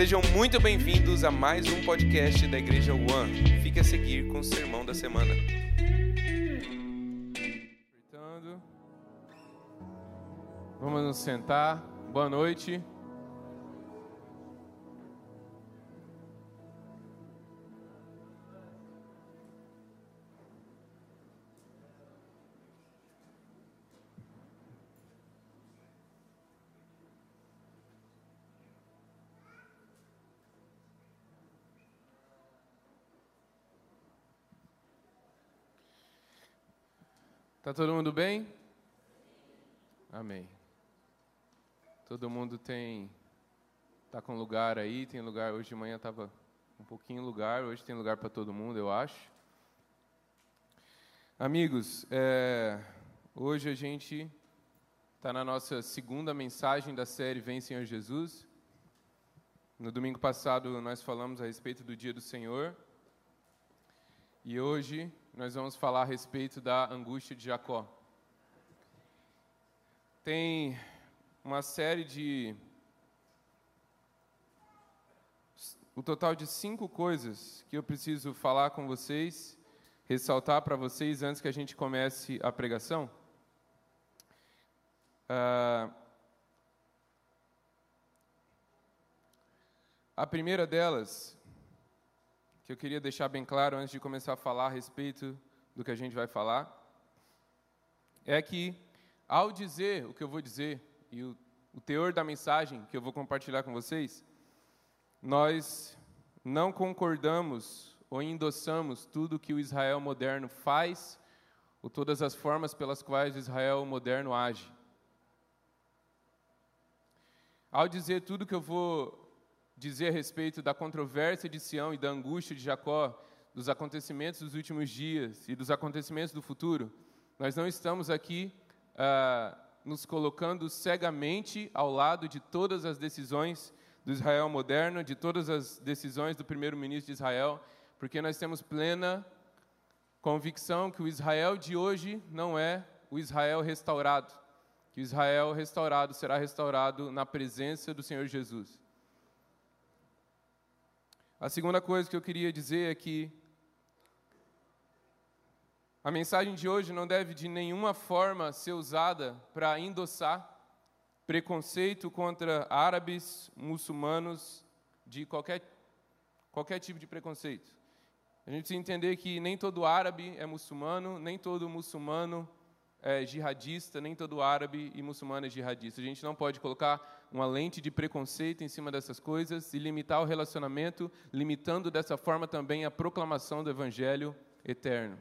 Sejam muito bem-vindos a mais um podcast da Igreja One. Fique a seguir com o sermão da semana. Vamos nos sentar. Boa noite. Tá todo mundo bem? Amém. Todo mundo tem tá com lugar aí, tem lugar. Hoje de manhã tava um pouquinho lugar, hoje tem lugar para todo mundo, eu acho. Amigos, é, hoje a gente está na nossa segunda mensagem da série Vem Senhor Jesus. No domingo passado nós falamos a respeito do Dia do Senhor. E hoje nós vamos falar a respeito da angústia de Jacó. Tem uma série de. O total de cinco coisas que eu preciso falar com vocês, ressaltar para vocês antes que a gente comece a pregação. Uh, a primeira delas que eu queria deixar bem claro antes de começar a falar a respeito do que a gente vai falar, é que, ao dizer o que eu vou dizer e o, o teor da mensagem que eu vou compartilhar com vocês, nós não concordamos ou endossamos tudo que o Israel moderno faz ou todas as formas pelas quais o Israel moderno age. Ao dizer tudo que eu vou dizer a respeito da controvérsia de Sião e da angústia de Jacó, dos acontecimentos dos últimos dias e dos acontecimentos do futuro, nós não estamos aqui ah, nos colocando cegamente ao lado de todas as decisões do Israel moderno, de todas as decisões do primeiro-ministro de Israel, porque nós temos plena convicção que o Israel de hoje não é o Israel restaurado, que o Israel restaurado será restaurado na presença do Senhor Jesus. A segunda coisa que eu queria dizer é que a mensagem de hoje não deve de nenhuma forma ser usada para endossar preconceito contra árabes, muçulmanos, de qualquer, qualquer tipo de preconceito. A gente precisa entender que nem todo árabe é muçulmano, nem todo muçulmano é jihadista, nem todo árabe e muçulmano é jihadista. A gente não pode colocar uma lente de preconceito em cima dessas coisas e limitar o relacionamento, limitando dessa forma também a proclamação do Evangelho eterno.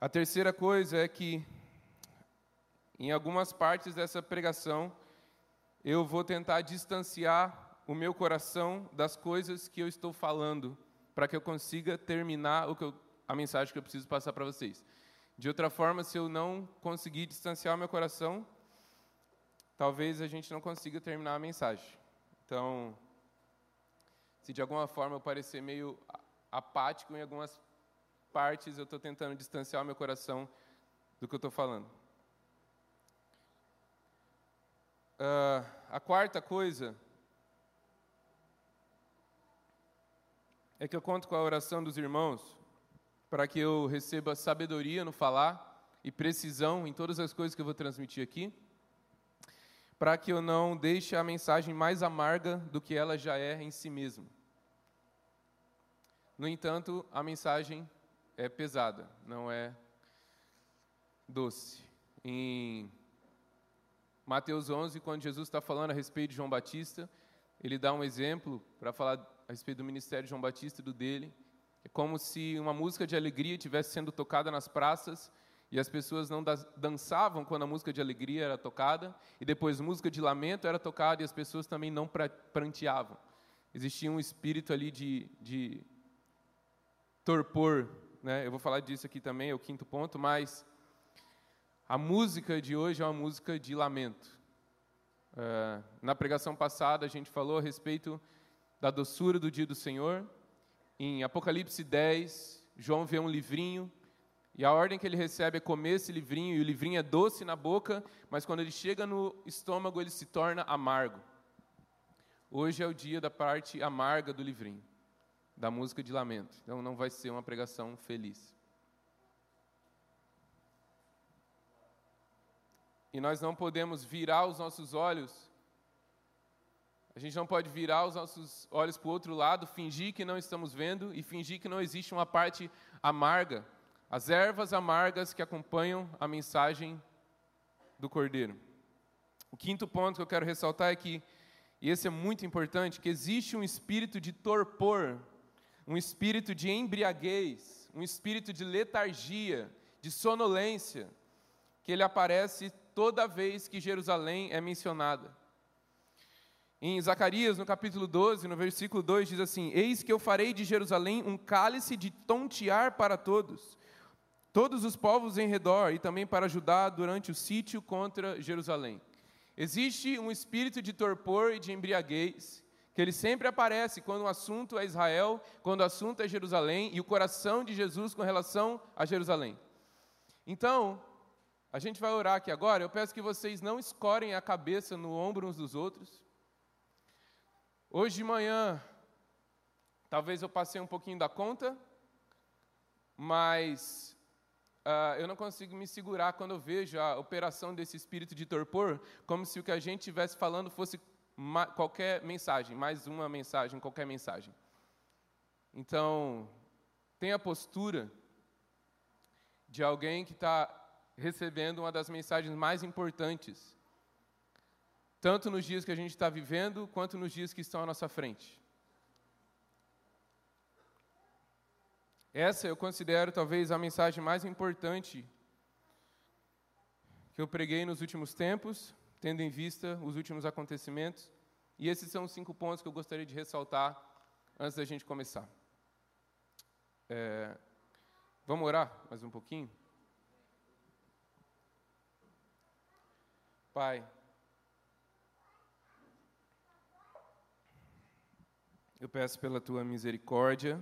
A terceira coisa é que, em algumas partes dessa pregação, eu vou tentar distanciar o meu coração das coisas que eu estou falando, para que eu consiga terminar o que eu, a mensagem que eu preciso passar para vocês. De outra forma, se eu não conseguir distanciar meu coração, talvez a gente não consiga terminar a mensagem. Então, se de alguma forma eu parecer meio apático em algumas partes, eu estou tentando distanciar meu coração do que eu estou falando. Uh, a quarta coisa é que eu conto com a oração dos irmãos para que eu receba sabedoria no falar e precisão em todas as coisas que eu vou transmitir aqui para que eu não deixe a mensagem mais amarga do que ela já é em si mesma. No entanto, a mensagem é pesada, não é doce. Em Mateus 11, quando Jesus está falando a respeito de João Batista, ele dá um exemplo para falar a respeito do ministério de João Batista e do dele. É como se uma música de alegria estivesse sendo tocada nas praças e as pessoas não dançavam quando a música de alegria era tocada, e depois música de lamento era tocada e as pessoas também não pranteavam. Existia um espírito ali de, de torpor, né? Eu vou falar disso aqui também, é o quinto ponto, mas a música de hoje é uma música de lamento. Uh, na pregação passada a gente falou a respeito da doçura do dia do Senhor. Em Apocalipse 10, João vê um livrinho e a ordem que ele recebe é comer esse livrinho, e o livrinho é doce na boca, mas quando ele chega no estômago, ele se torna amargo. hoje é o dia da parte amarga do livrinho, da música de lamento. Então não vai ser uma pregação feliz. E nós não podemos virar os nossos olhos a gente não pode virar os nossos olhos para o outro lado, fingir que não estamos vendo e fingir que não existe uma parte amarga, as ervas amargas que acompanham a mensagem do Cordeiro. O quinto ponto que eu quero ressaltar é que, e esse é muito importante, que existe um espírito de torpor, um espírito de embriaguez, um espírito de letargia, de sonolência, que ele aparece toda vez que Jerusalém é mencionada. Em Zacarias, no capítulo 12, no versículo 2, diz assim: Eis que eu farei de Jerusalém um cálice de tontear para todos, todos os povos em redor, e também para Judá durante o sítio contra Jerusalém. Existe um espírito de torpor e de embriaguez, que ele sempre aparece quando o assunto é Israel, quando o assunto é Jerusalém, e o coração de Jesus com relação a Jerusalém. Então, a gente vai orar aqui agora. Eu peço que vocês não escorem a cabeça no ombro uns dos outros. Hoje de manhã, talvez eu passei um pouquinho da conta, mas uh, eu não consigo me segurar quando eu vejo a operação desse espírito de torpor, como se o que a gente estivesse falando fosse qualquer mensagem, mais uma mensagem, qualquer mensagem. Então, tenha a postura de alguém que está recebendo uma das mensagens mais importantes tanto nos dias que a gente está vivendo, quanto nos dias que estão à nossa frente. Essa eu considero talvez a mensagem mais importante que eu preguei nos últimos tempos, tendo em vista os últimos acontecimentos. E esses são os cinco pontos que eu gostaria de ressaltar antes da gente começar. É, vamos orar mais um pouquinho? Pai, Eu peço pela tua misericórdia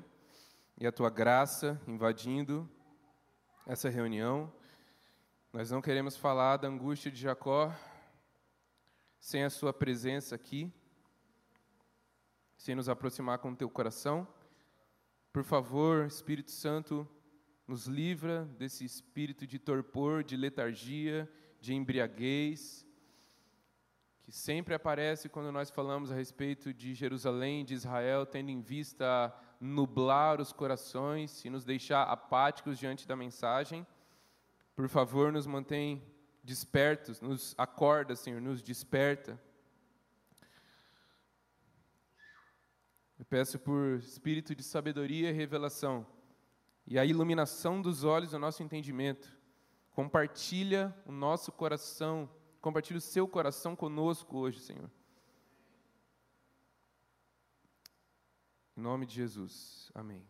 e a tua graça invadindo essa reunião. Nós não queremos falar da angústia de Jacó sem a sua presença aqui, sem nos aproximar com o teu coração. Por favor, Espírito Santo, nos livra desse espírito de torpor, de letargia, de embriaguez, que sempre aparece quando nós falamos a respeito de Jerusalém, de Israel, tendo em vista nublar os corações e nos deixar apáticos diante da mensagem. Por favor, nos mantém despertos, nos acorda, Senhor, nos desperta. Eu peço por espírito de sabedoria e revelação e a iluminação dos olhos do nosso entendimento. Compartilha o nosso coração Compartilhe o seu coração conosco hoje, Senhor. Em nome de Jesus. Amém.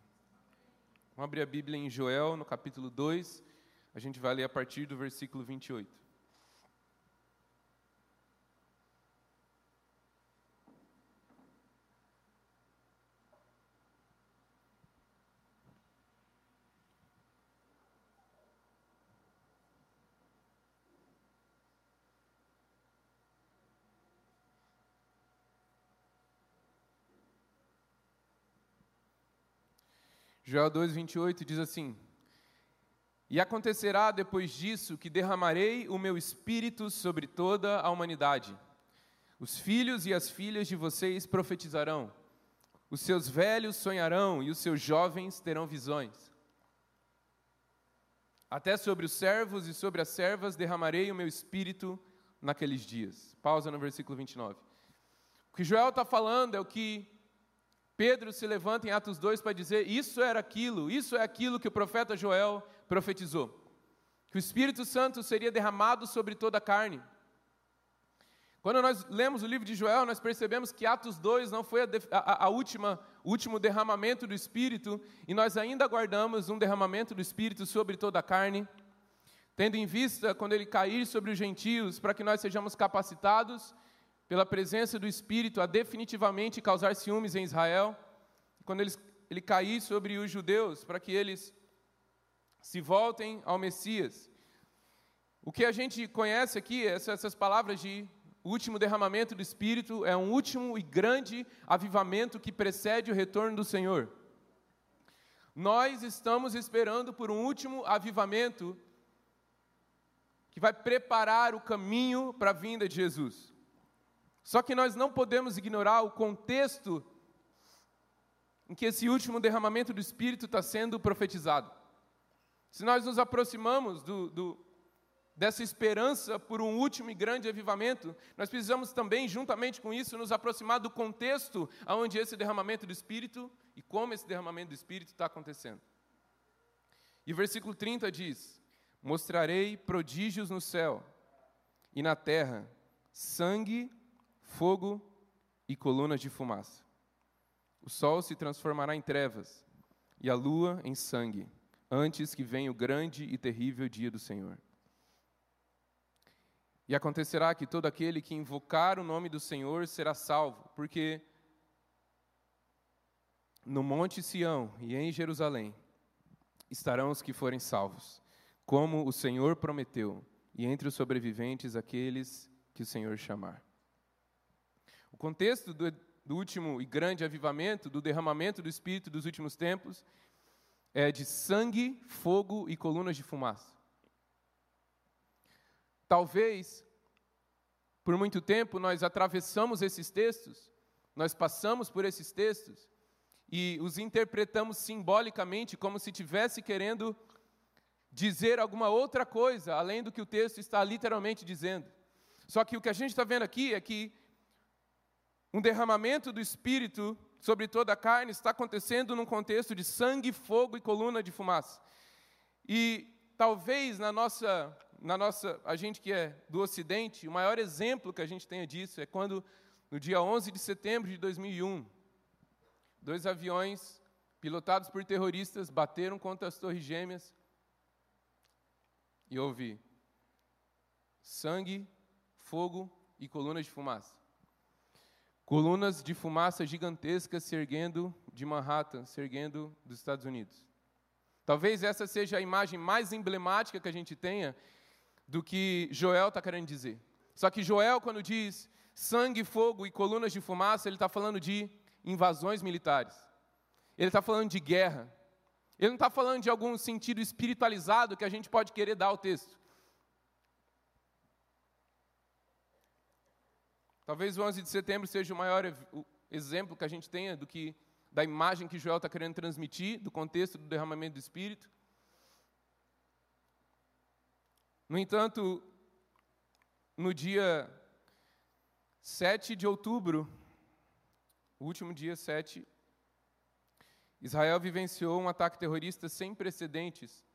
Vamos abrir a Bíblia em Joel, no capítulo 2. A gente vai ler a partir do versículo 28. Joel 2, 28 diz assim: E acontecerá depois disso que derramarei o meu espírito sobre toda a humanidade. Os filhos e as filhas de vocês profetizarão, os seus velhos sonharão e os seus jovens terão visões. Até sobre os servos e sobre as servas derramarei o meu espírito naqueles dias. Pausa no versículo 29. O que Joel está falando é o que Pedro se levanta em Atos 2 para dizer: Isso era aquilo, isso é aquilo que o profeta Joel profetizou. Que o Espírito Santo seria derramado sobre toda a carne. Quando nós lemos o livro de Joel, nós percebemos que Atos 2 não foi a, a, a última, o último derramamento do Espírito, e nós ainda aguardamos um derramamento do Espírito sobre toda a carne, tendo em vista quando ele cair sobre os gentios, para que nós sejamos capacitados pela presença do Espírito a definitivamente causar ciúmes em Israel, quando eles, ele cair sobre os judeus, para que eles se voltem ao Messias. O que a gente conhece aqui, essas, palavras de último derramamento do Espírito é um último e grande avivamento que precede o retorno do Senhor. Nós estamos esperando por um último avivamento que vai preparar o caminho para a vinda de Jesus. Só que nós não podemos ignorar o contexto em que esse último derramamento do Espírito está sendo profetizado. Se nós nos aproximamos do, do, dessa esperança por um último e grande avivamento, nós precisamos também, juntamente com isso, nos aproximar do contexto onde esse derramamento do Espírito e como esse derramamento do Espírito está acontecendo. E o versículo 30 diz: Mostrarei prodígios no céu e na terra, sangue, fogo e colunas de fumaça. O sol se transformará em trevas e a lua em sangue, antes que venha o grande e terrível dia do Senhor. E acontecerá que todo aquele que invocar o nome do Senhor será salvo, porque no Monte Sião e em Jerusalém estarão os que forem salvos, como o Senhor prometeu, e entre os sobreviventes aqueles que o Senhor chamar. Contexto do do último e grande avivamento, do derramamento do Espírito dos últimos tempos, é de sangue, fogo e colunas de fumaça. Talvez, por muito tempo, nós atravessamos esses textos, nós passamos por esses textos e os interpretamos simbolicamente, como se tivesse querendo dizer alguma outra coisa, além do que o texto está literalmente dizendo. Só que o que a gente está vendo aqui é que um derramamento do Espírito sobre toda a carne está acontecendo num contexto de sangue, fogo e coluna de fumaça. E talvez na nossa, na nossa, a gente que é do Ocidente, o maior exemplo que a gente tenha disso é quando, no dia 11 de setembro de 2001, dois aviões pilotados por terroristas bateram contra as Torres Gêmeas e houve sangue, fogo e colunas de fumaça. Colunas de fumaça gigantescas se erguendo de Manhattan, se erguendo dos Estados Unidos. Talvez essa seja a imagem mais emblemática que a gente tenha do que Joel está querendo dizer. Só que Joel, quando diz sangue, fogo e colunas de fumaça, ele está falando de invasões militares. Ele está falando de guerra. Ele não está falando de algum sentido espiritualizado que a gente pode querer dar ao texto. Talvez o 11 de setembro seja o maior exemplo que a gente tenha do que da imagem que Joel está querendo transmitir, do contexto do derramamento do Espírito. No entanto, no dia 7 de outubro, o último dia 7, Israel vivenciou um ataque terrorista sem precedentes,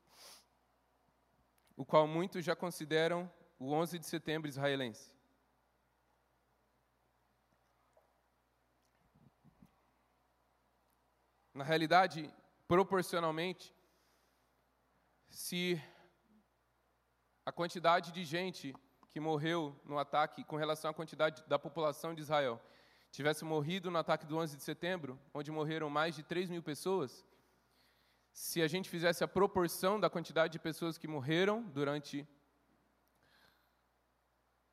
o qual muitos já consideram o 11 de setembro israelense. Na realidade, proporcionalmente, se a quantidade de gente que morreu no ataque com relação à quantidade da população de Israel tivesse morrido no ataque do 11 de setembro, onde morreram mais de 3 mil pessoas, se a gente fizesse a proporção da quantidade de pessoas que morreram durante,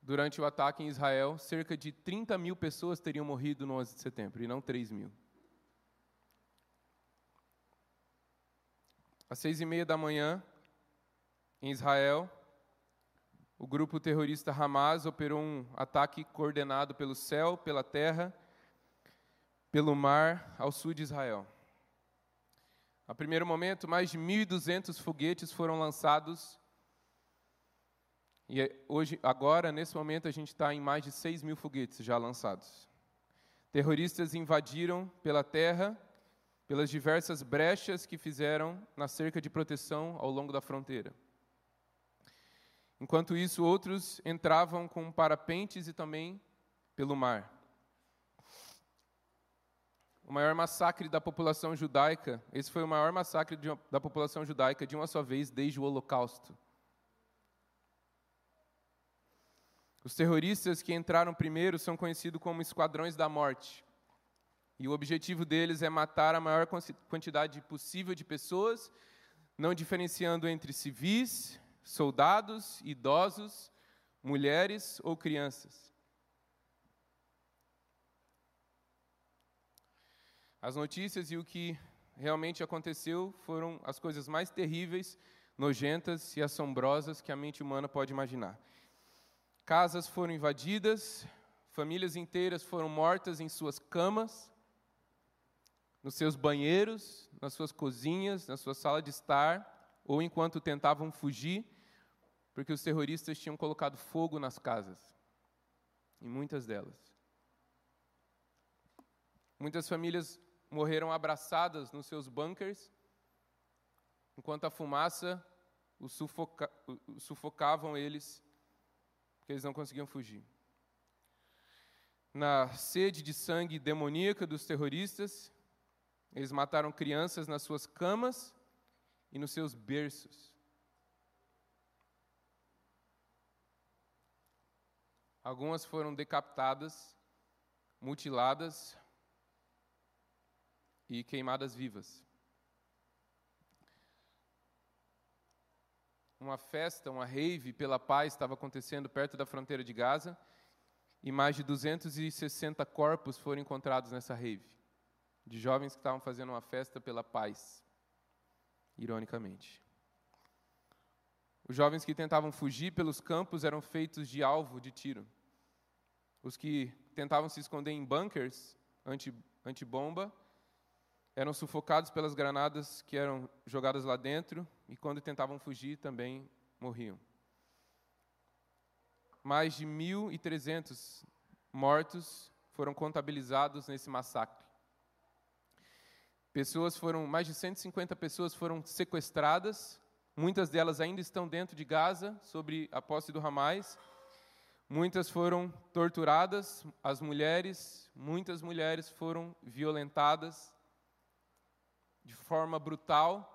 durante o ataque em Israel, cerca de 30 mil pessoas teriam morrido no 11 de setembro, e não 3 mil. Às seis e meia da manhã, em Israel, o grupo terrorista Hamas operou um ataque coordenado pelo céu, pela terra, pelo mar, ao sul de Israel. A primeiro momento, mais de 1.200 foguetes foram lançados. E hoje, agora, nesse momento, a gente está em mais de 6 mil foguetes já lançados. Terroristas invadiram pela terra pelas diversas brechas que fizeram na cerca de proteção ao longo da fronteira. Enquanto isso, outros entravam com parapentes e também pelo mar. O maior massacre da população judaica, esse foi o maior massacre de, da população judaica de uma só vez desde o Holocausto. Os terroristas que entraram primeiro são conhecidos como esquadrões da morte. E o objetivo deles é matar a maior quantidade possível de pessoas, não diferenciando entre civis, soldados, idosos, mulheres ou crianças. As notícias e o que realmente aconteceu foram as coisas mais terríveis, nojentas e assombrosas que a mente humana pode imaginar. Casas foram invadidas, famílias inteiras foram mortas em suas camas nos seus banheiros, nas suas cozinhas, na sua sala de estar, ou enquanto tentavam fugir, porque os terroristas tinham colocado fogo nas casas, em muitas delas. Muitas famílias morreram abraçadas nos seus bunkers, enquanto a fumaça os sufoca, sufocavam eles, porque eles não conseguiam fugir. Na sede de sangue demoníaca dos terroristas, eles mataram crianças nas suas camas e nos seus berços. Algumas foram decapitadas, mutiladas e queimadas vivas. Uma festa, uma rave pela paz estava acontecendo perto da fronteira de Gaza e mais de 260 corpos foram encontrados nessa rave, de jovens que estavam fazendo uma festa pela paz, ironicamente. Os jovens que tentavam fugir pelos campos eram feitos de alvo de tiro. Os que tentavam se esconder em bunkers anti-bomba eram sufocados pelas granadas que eram jogadas lá dentro e, quando tentavam fugir, também morriam. Mais de 1.300 mortos foram contabilizados nesse massacre. Pessoas foram, mais de 150 pessoas foram sequestradas, muitas delas ainda estão dentro de Gaza, sob a posse do Hamas. Muitas foram torturadas, as mulheres, muitas mulheres foram violentadas de forma brutal.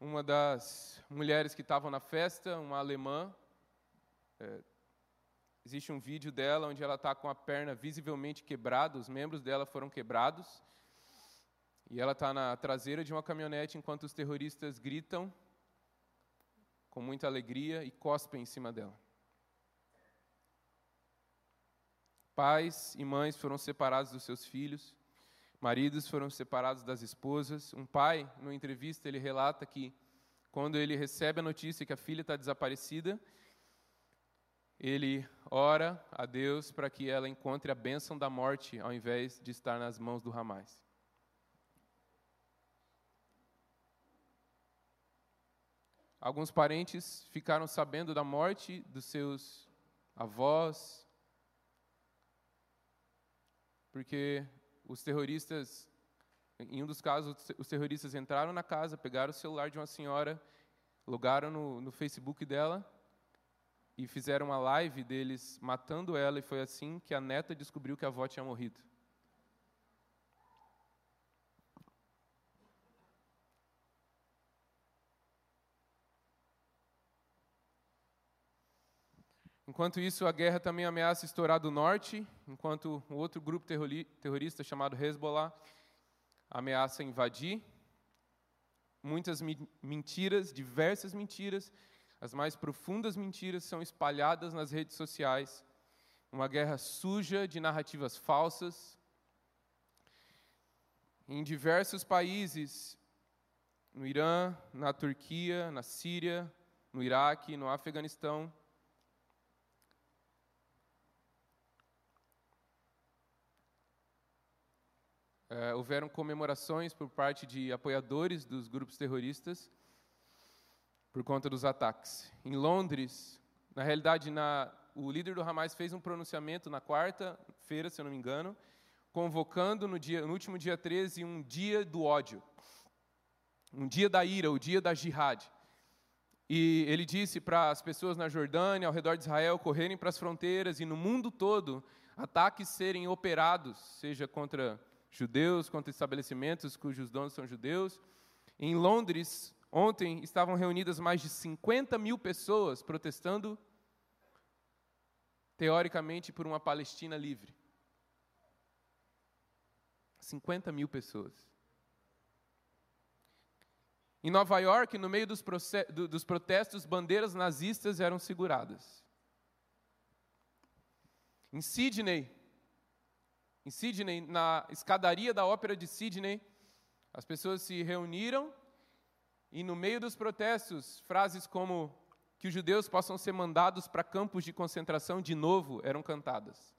Uma das mulheres que estavam na festa, uma alemã, é, existe um vídeo dela onde ela está com a perna visivelmente quebrada, os membros dela foram quebrados, e ela está na traseira de uma caminhonete enquanto os terroristas gritam com muita alegria e cospem em cima dela. Pais e mães foram separados dos seus filhos, Maridos foram separados das esposas. Um pai, numa entrevista, ele relata que quando ele recebe a notícia que a filha está desaparecida, ele ora a Deus para que ela encontre a bênção da morte ao invés de estar nas mãos do Hamas. Alguns parentes ficaram sabendo da morte dos seus avós, porque os terroristas, em um dos casos, os terroristas entraram na casa, pegaram o celular de uma senhora, logaram no, no Facebook dela e fizeram uma live deles matando ela, e foi assim que a neta descobriu que a avó tinha morrido. Enquanto isso, a guerra também ameaça estourar do norte, enquanto um outro grupo terrorista chamado Hezbollah ameaça invadir. Muitas mentiras, diversas mentiras, as mais profundas mentiras são espalhadas nas redes sociais. Uma guerra suja de narrativas falsas. Em diversos países, no Irã, na Turquia, na Síria, no Iraque, no Afeganistão, Uh, houveram comemorações por parte de apoiadores dos grupos terroristas por conta dos ataques. Em Londres, na realidade, na, o líder do Hamas fez um pronunciamento na quarta-feira, se eu não me engano, convocando no, dia, no último dia 13 um dia do ódio, um dia da ira, o dia da jihad. E ele disse para as pessoas na Jordânia, ao redor de Israel, correrem para as fronteiras e no mundo todo ataques serem operados, seja contra judeus, contra estabelecimentos cujos donos são judeus. Em Londres, ontem, estavam reunidas mais de 50 mil pessoas protestando, teoricamente, por uma Palestina livre. 50 mil pessoas. Em Nova York, no meio dos, dos protestos, bandeiras nazistas eram seguradas. Em Sydney, em Sydney, na escadaria da ópera de Sydney, as pessoas se reuniram e no meio dos protestos, frases como que os judeus possam ser mandados para campos de concentração de novo eram cantadas.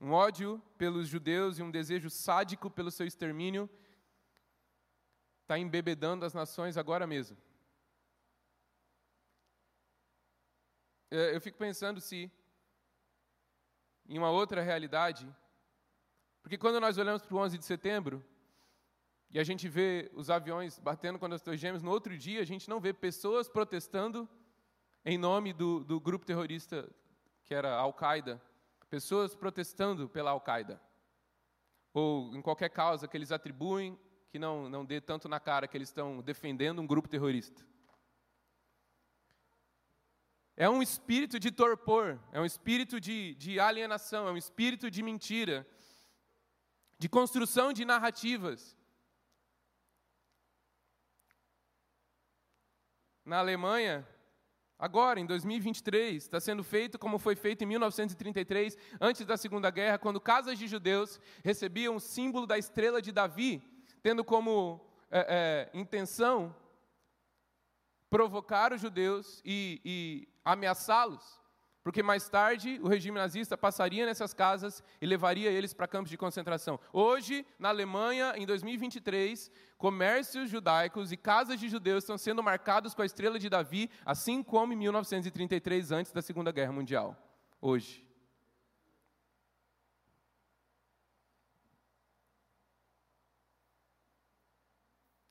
Um ódio pelos judeus e um desejo sádico pelo seu extermínio está embebedando as nações agora mesmo. Eu fico pensando se, em uma outra realidade, porque quando nós olhamos para o 11 de setembro, e a gente vê os aviões batendo contra as torres gêmeas, no outro dia a gente não vê pessoas protestando em nome do, do grupo terrorista que era a Al-Qaeda, pessoas protestando pela Al-Qaeda, ou em qualquer causa que eles atribuem que não, não dê tanto na cara que eles estão defendendo um grupo terrorista. É um espírito de torpor, é um espírito de, de alienação, é um espírito de mentira, de construção de narrativas. Na Alemanha, agora, em 2023, está sendo feito como foi feito em 1933, antes da Segunda Guerra, quando casas de judeus recebiam o símbolo da estrela de Davi, tendo como é, é, intenção provocar os judeus e, e ameaçá-los, porque mais tarde o regime nazista passaria nessas casas e levaria eles para campos de concentração. Hoje, na Alemanha, em 2023, comércios judaicos e casas de judeus estão sendo marcados com a estrela de Davi, assim como em 1933, antes da Segunda Guerra Mundial. Hoje.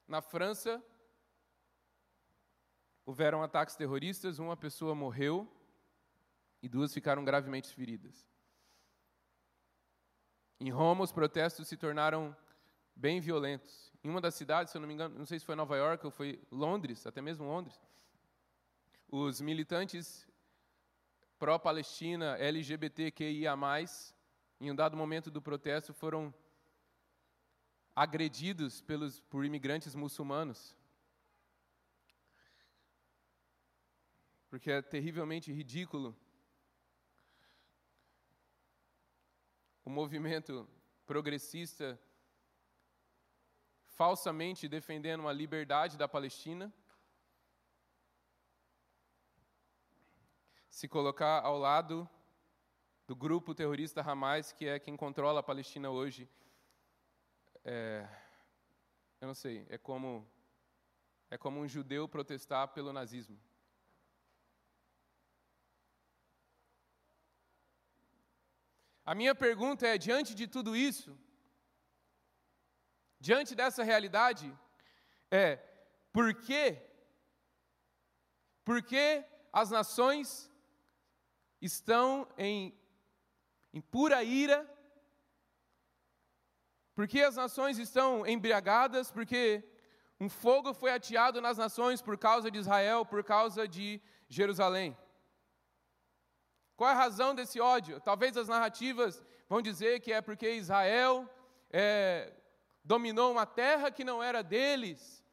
Na França, houveram ataques terroristas, uma pessoa morreu e duas ficaram gravemente feridas. Em Roma, os protestos se tornaram bem violentos. Em uma das cidades, se eu não me engano, não sei se foi Nova York ou foi Londres, até mesmo Londres, os militantes pró-Palestina, LGBTQIA+, em um dado momento do protesto, foram agredidos pelos, por imigrantes muçulmanos. Porque é terrivelmente ridículo o movimento progressista falsamente defendendo a liberdade da Palestina, se colocar ao lado do grupo terrorista Hamas, que é quem controla a Palestina hoje, é, eu não sei, é como é como um judeu protestar pelo nazismo. A minha pergunta é: diante de tudo isso, diante dessa realidade, é por que, por que as nações estão em, em pura ira porque as nações estão embriagadas, porque um fogo foi ateado nas nações por causa de Israel, por causa de Jerusalém. Qual é a razão desse ódio? Talvez as narrativas vão dizer que é porque Israel é, dominou uma terra que não era deles,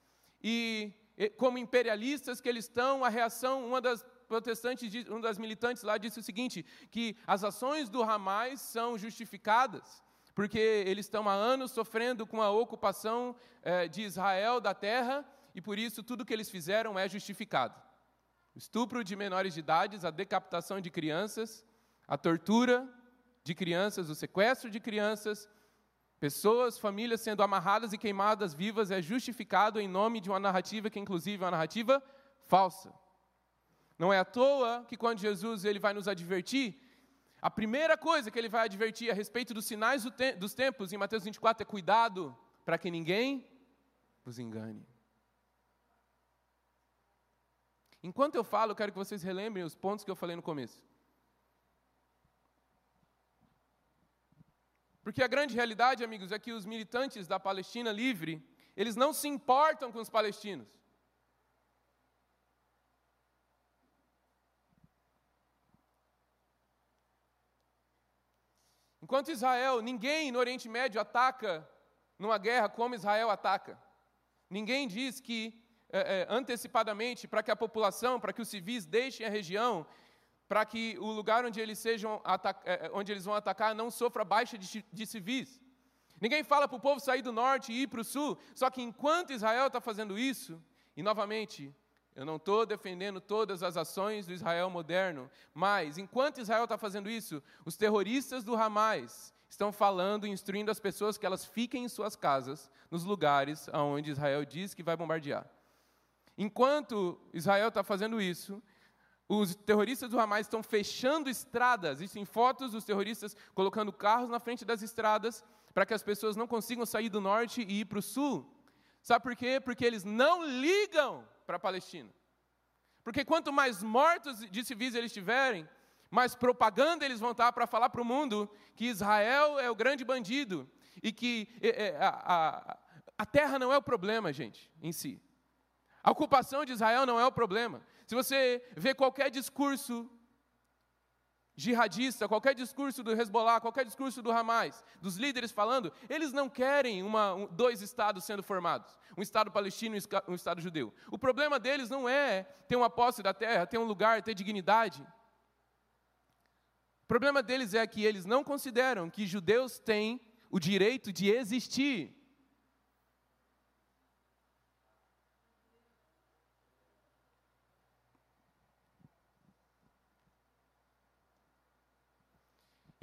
e como imperialistas que eles estão, a reação, uma das protestantes, uma das militantes lá disse o seguinte, que as ações do Hamas são justificadas, porque eles estão há anos sofrendo com a ocupação é, de Israel da terra e por isso tudo que eles fizeram é justificado. O estupro de menores de idade, a decapitação de crianças, a tortura de crianças, o sequestro de crianças, pessoas, famílias sendo amarradas e queimadas vivas é justificado em nome de uma narrativa que inclusive é uma narrativa falsa. Não é à toa que quando Jesus ele vai nos advertir a primeira coisa que ele vai advertir a respeito dos sinais dos tempos em Mateus 24 é cuidado para que ninguém vos engane. Enquanto eu falo, eu quero que vocês relembrem os pontos que eu falei no começo. Porque a grande realidade, amigos, é que os militantes da Palestina livre, eles não se importam com os palestinos. Enquanto Israel, ninguém no Oriente Médio ataca numa guerra como Israel ataca. Ninguém diz que é, é, antecipadamente, para que a população, para que os civis deixem a região, para que o lugar onde eles, sejam é, é, onde eles vão atacar não sofra baixa de, de civis. Ninguém fala para o povo sair do norte e ir para o sul, só que enquanto Israel está fazendo isso, e novamente, eu não estou defendendo todas as ações do Israel moderno, mas enquanto Israel está fazendo isso, os terroristas do Hamas estão falando, instruindo as pessoas que elas fiquem em suas casas, nos lugares aonde Israel diz que vai bombardear. Enquanto Israel está fazendo isso, os terroristas do Hamas estão fechando estradas. Existem fotos dos terroristas colocando carros na frente das estradas para que as pessoas não consigam sair do norte e ir para o sul. Sabe por quê? Porque eles não ligam para a Palestina. Porque quanto mais mortos de civis eles tiverem, mais propaganda eles vão estar para falar para o mundo que Israel é o grande bandido e que é, é, a, a, a terra não é o problema, gente, em si. A ocupação de Israel não é o problema. Se você vê qualquer discurso jihadista, qualquer discurso do Hezbollah, qualquer discurso do Hamas, dos líderes falando, eles não querem uma, um, dois estados sendo formados, um estado palestino e um estado judeu. O problema deles não é ter uma posse da terra, ter um lugar, ter dignidade. O problema deles é que eles não consideram que judeus têm o direito de existir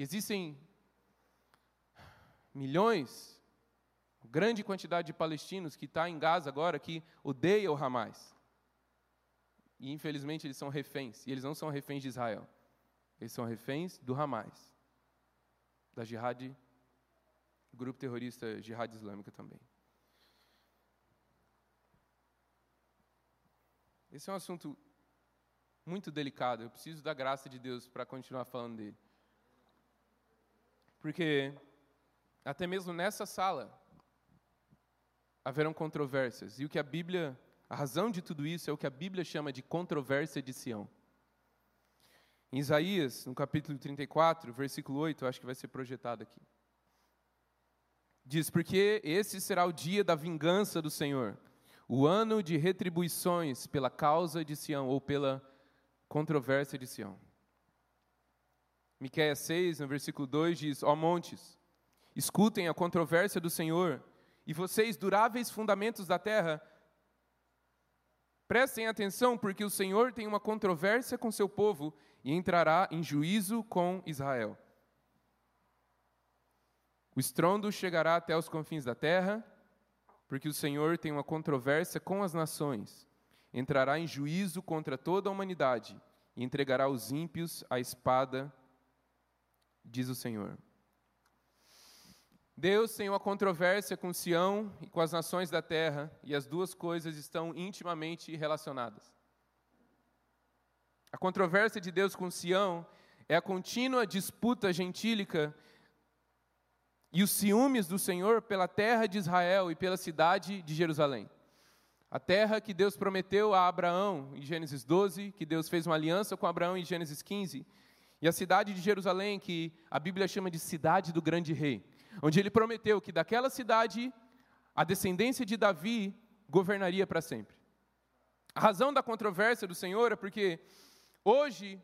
Existem milhões, grande quantidade de palestinos que está em Gaza agora que odeia o Hamas. E infelizmente eles são reféns. E eles não são reféns de Israel. Eles são reféns do Hamas. Da jihad, grupo terrorista jihad islâmica também. Esse é um assunto muito delicado. Eu preciso da graça de Deus para continuar falando dele. Porque até mesmo nessa sala haverão controvérsias. E o que a Bíblia, a razão de tudo isso é o que a Bíblia chama de controvérsia de Sião. Em Isaías, no capítulo 34, versículo 8, acho que vai ser projetado aqui. Diz: Porque esse será o dia da vingança do Senhor, o ano de retribuições pela causa de Sião, ou pela controvérsia de Sião. Miqueias 6, no versículo 2 diz: Ó montes, escutem a controvérsia do Senhor, e vocês, duráveis fundamentos da terra, prestem atenção, porque o Senhor tem uma controvérsia com seu povo e entrará em juízo com Israel. O estrondo chegará até os confins da terra, porque o Senhor tem uma controvérsia com as nações. Entrará em juízo contra toda a humanidade e entregará os ímpios à espada diz o Senhor. Deus tem uma controvérsia com Sião e com as nações da terra, e as duas coisas estão intimamente relacionadas. A controvérsia de Deus com Sião é a contínua disputa gentílica e os ciúmes do Senhor pela terra de Israel e pela cidade de Jerusalém. A terra que Deus prometeu a Abraão em Gênesis 12, que Deus fez uma aliança com Abraão em Gênesis 15, e a cidade de Jerusalém, que a Bíblia chama de cidade do grande rei, onde ele prometeu que daquela cidade a descendência de Davi governaria para sempre. A razão da controvérsia do Senhor é porque hoje,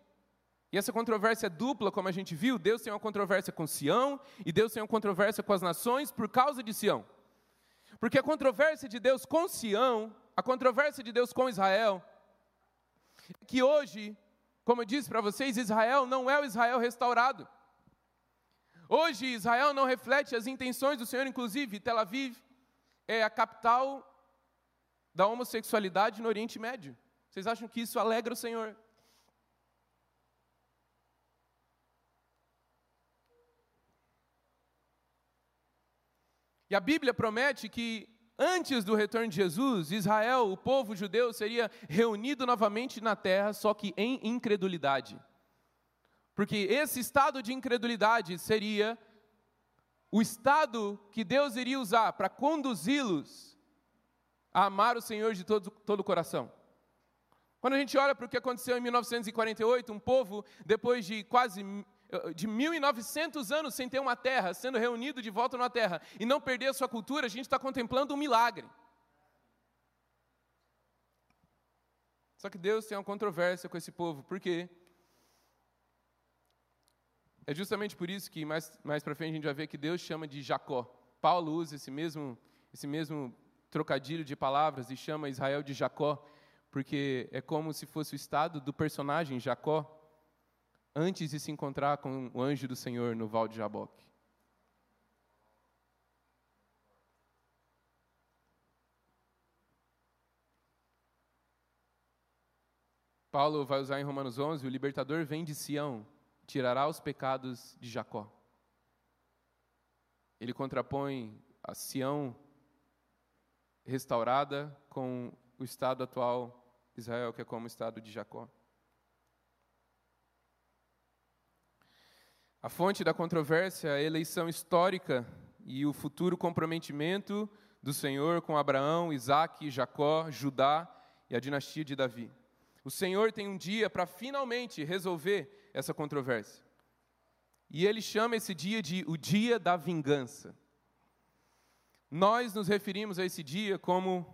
e essa controvérsia é dupla, como a gente viu, Deus tem uma controvérsia com Sião e Deus tem uma controvérsia com as nações por causa de Sião. Porque a controvérsia de Deus com Sião, a controvérsia de Deus com Israel, é que hoje como eu disse para vocês, Israel não é o Israel restaurado. Hoje, Israel não reflete as intenções do Senhor, inclusive, Tel Aviv é a capital da homossexualidade no Oriente Médio. Vocês acham que isso alegra o Senhor? E a Bíblia promete que Antes do retorno de Jesus, Israel, o povo judeu, seria reunido novamente na terra, só que em incredulidade. Porque esse estado de incredulidade seria o estado que Deus iria usar para conduzi-los a amar o Senhor de todo, todo o coração. Quando a gente olha para o que aconteceu em 1948, um povo, depois de quase de 1.900 anos sem ter uma terra, sendo reunido de volta numa terra e não perder a sua cultura, a gente está contemplando um milagre. Só que Deus tem uma controvérsia com esse povo, por quê? É justamente por isso que mais, mais para frente a gente vai ver que Deus chama de Jacó. Paulo usa esse mesmo, esse mesmo trocadilho de palavras e chama Israel de Jacó, porque é como se fosse o estado do personagem Jacó antes de se encontrar com o anjo do Senhor no Val de Jaboque. Paulo vai usar em Romanos 11: o libertador vem de Sião, tirará os pecados de Jacó. Ele contrapõe a Sião restaurada com o estado atual Israel, que é como o estado de Jacó. A fonte da controvérsia é a eleição histórica e o futuro comprometimento do Senhor com Abraão, Isaac, Jacó, Judá e a dinastia de Davi. O Senhor tem um dia para finalmente resolver essa controvérsia. E ele chama esse dia de o dia da vingança. Nós nos referimos a esse dia como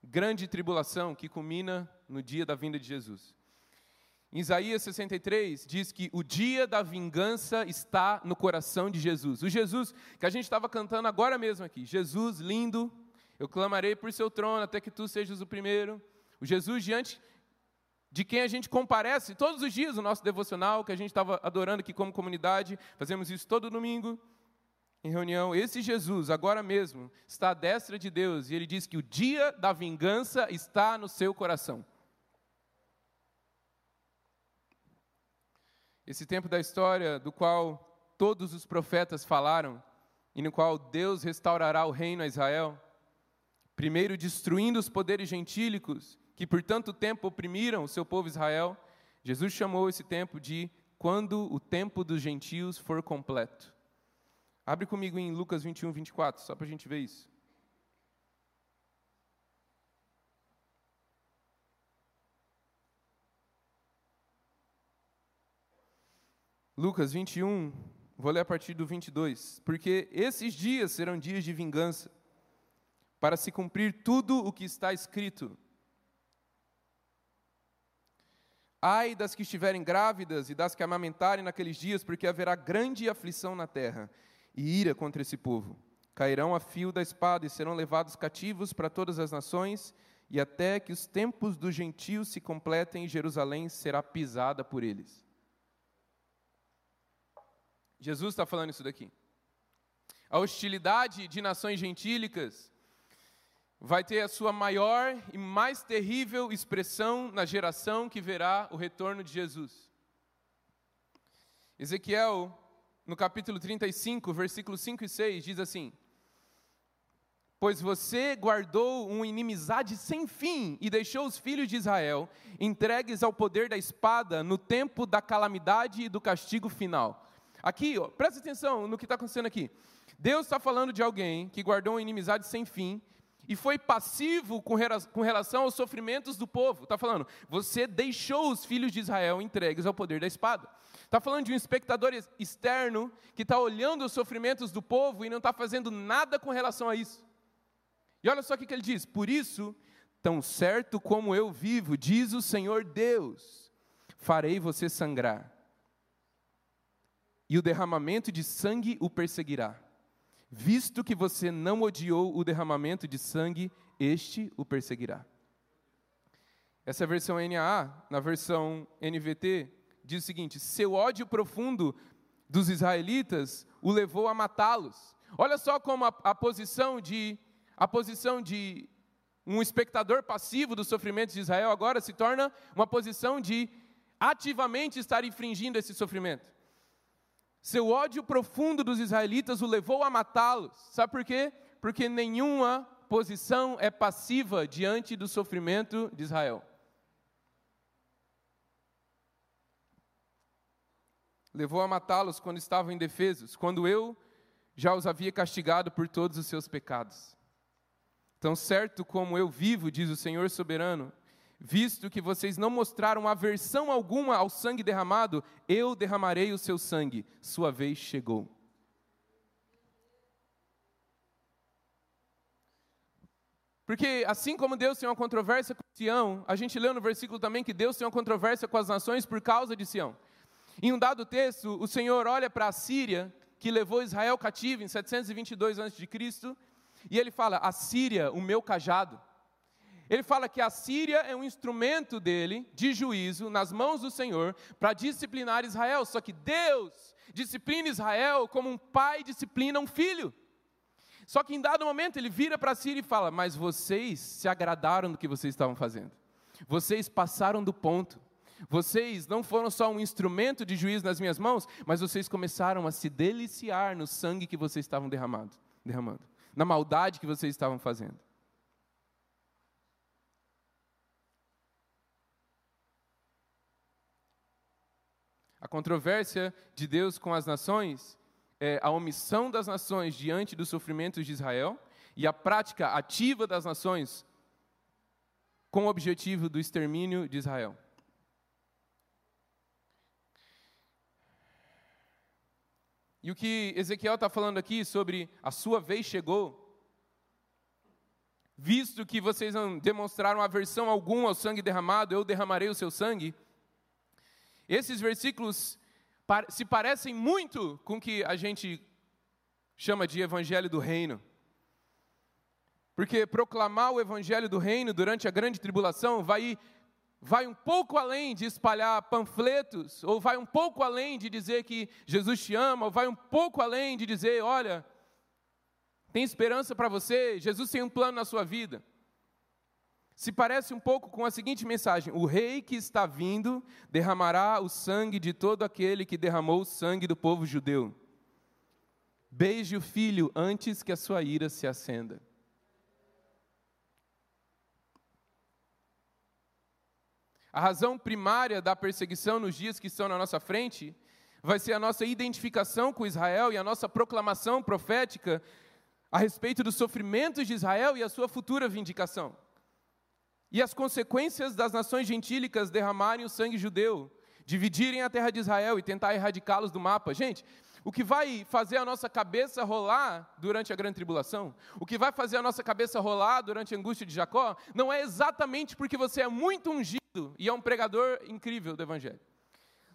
grande tribulação que culmina no dia da vinda de Jesus. Em Isaías 63 diz que o dia da vingança está no coração de Jesus. O Jesus que a gente estava cantando agora mesmo aqui. Jesus lindo, eu clamarei por seu trono até que tu sejas o primeiro. O Jesus diante de quem a gente comparece todos os dias no nosso devocional, que a gente estava adorando aqui como comunidade, fazemos isso todo domingo em reunião. Esse Jesus, agora mesmo, está à destra de Deus e ele diz que o dia da vingança está no seu coração. Esse tempo da história do qual todos os profetas falaram e no qual Deus restaurará o reino a Israel, primeiro destruindo os poderes gentílicos que por tanto tempo oprimiram o seu povo Israel, Jesus chamou esse tempo de quando o tempo dos gentios for completo. Abre comigo em Lucas 21, 24, só para a gente ver isso. Lucas 21, vou ler a partir do 22. Porque esses dias serão dias de vingança, para se cumprir tudo o que está escrito. Ai das que estiverem grávidas e das que amamentarem naqueles dias, porque haverá grande aflição na terra e ira contra esse povo. Cairão a fio da espada e serão levados cativos para todas as nações, e até que os tempos dos gentios se completem, Jerusalém será pisada por eles. Jesus está falando isso daqui. A hostilidade de nações gentílicas vai ter a sua maior e mais terrível expressão na geração que verá o retorno de Jesus. Ezequiel, no capítulo 35, versículos 5 e 6, diz assim: Pois você guardou uma inimizade sem fim e deixou os filhos de Israel entregues ao poder da espada no tempo da calamidade e do castigo final. Aqui, ó, presta atenção no que está acontecendo aqui. Deus está falando de alguém que guardou uma inimizade sem fim e foi passivo com relação aos sofrimentos do povo. Está falando, você deixou os filhos de Israel entregues ao poder da espada. Está falando de um espectador externo que está olhando os sofrimentos do povo e não está fazendo nada com relação a isso. E olha só o que ele diz: Por isso, tão certo como eu vivo, diz o Senhor Deus, farei você sangrar, e o derramamento de sangue o perseguirá Visto que você não odiou o derramamento de sangue, este o perseguirá. Essa é a versão NAA, na versão NVT, diz o seguinte: seu ódio profundo dos israelitas o levou a matá-los. Olha só como a, a, posição de a posição de um espectador passivo dos sofrimentos de Israel agora se torna uma posição de ativamente estar infringindo esse sofrimento. Seu ódio profundo dos israelitas o levou a matá-los. Sabe por quê? Porque nenhuma posição é passiva diante do sofrimento de Israel. Levou a matá-los quando estavam indefesos, quando eu já os havia castigado por todos os seus pecados. Tão certo como eu vivo, diz o Senhor soberano, Visto que vocês não mostraram aversão alguma ao sangue derramado, eu derramarei o seu sangue. Sua vez chegou. Porque assim como Deus tem uma controvérsia com Sião, a gente leu no versículo também que Deus tem uma controvérsia com as nações por causa de Sião. Em um dado texto, o Senhor olha para a Síria, que levou Israel cativo em 722 a.C., e ele fala: A Síria, o meu cajado. Ele fala que a Síria é um instrumento dele de juízo nas mãos do Senhor para disciplinar Israel. Só que Deus disciplina Israel como um pai disciplina um filho. Só que em dado momento ele vira para a Síria e fala: Mas vocês se agradaram do que vocês estavam fazendo. Vocês passaram do ponto. Vocês não foram só um instrumento de juízo nas minhas mãos, mas vocês começaram a se deliciar no sangue que vocês estavam derramando, derramando na maldade que vocês estavam fazendo. A controvérsia de Deus com as nações é a omissão das nações diante dos sofrimentos de Israel e a prática ativa das nações com o objetivo do extermínio de Israel. E o que Ezequiel está falando aqui sobre a sua vez chegou, visto que vocês não demonstraram aversão alguma ao sangue derramado, eu derramarei o seu sangue. Esses versículos se parecem muito com o que a gente chama de evangelho do reino. Porque proclamar o evangelho do reino durante a grande tribulação vai vai um pouco além de espalhar panfletos, ou vai um pouco além de dizer que Jesus te ama, ou vai um pouco além de dizer, olha, tem esperança para você, Jesus tem um plano na sua vida. Se parece um pouco com a seguinte mensagem: o rei que está vindo derramará o sangue de todo aquele que derramou o sangue do povo judeu. Beije o filho antes que a sua ira se acenda. A razão primária da perseguição nos dias que estão na nossa frente vai ser a nossa identificação com Israel e a nossa proclamação profética a respeito dos sofrimentos de Israel e a sua futura vindicação. E as consequências das nações gentílicas derramarem o sangue judeu, dividirem a terra de Israel e tentar erradicá-los do mapa. Gente, o que vai fazer a nossa cabeça rolar durante a grande tribulação, o que vai fazer a nossa cabeça rolar durante a angústia de Jacó, não é exatamente porque você é muito ungido e é um pregador incrível do Evangelho.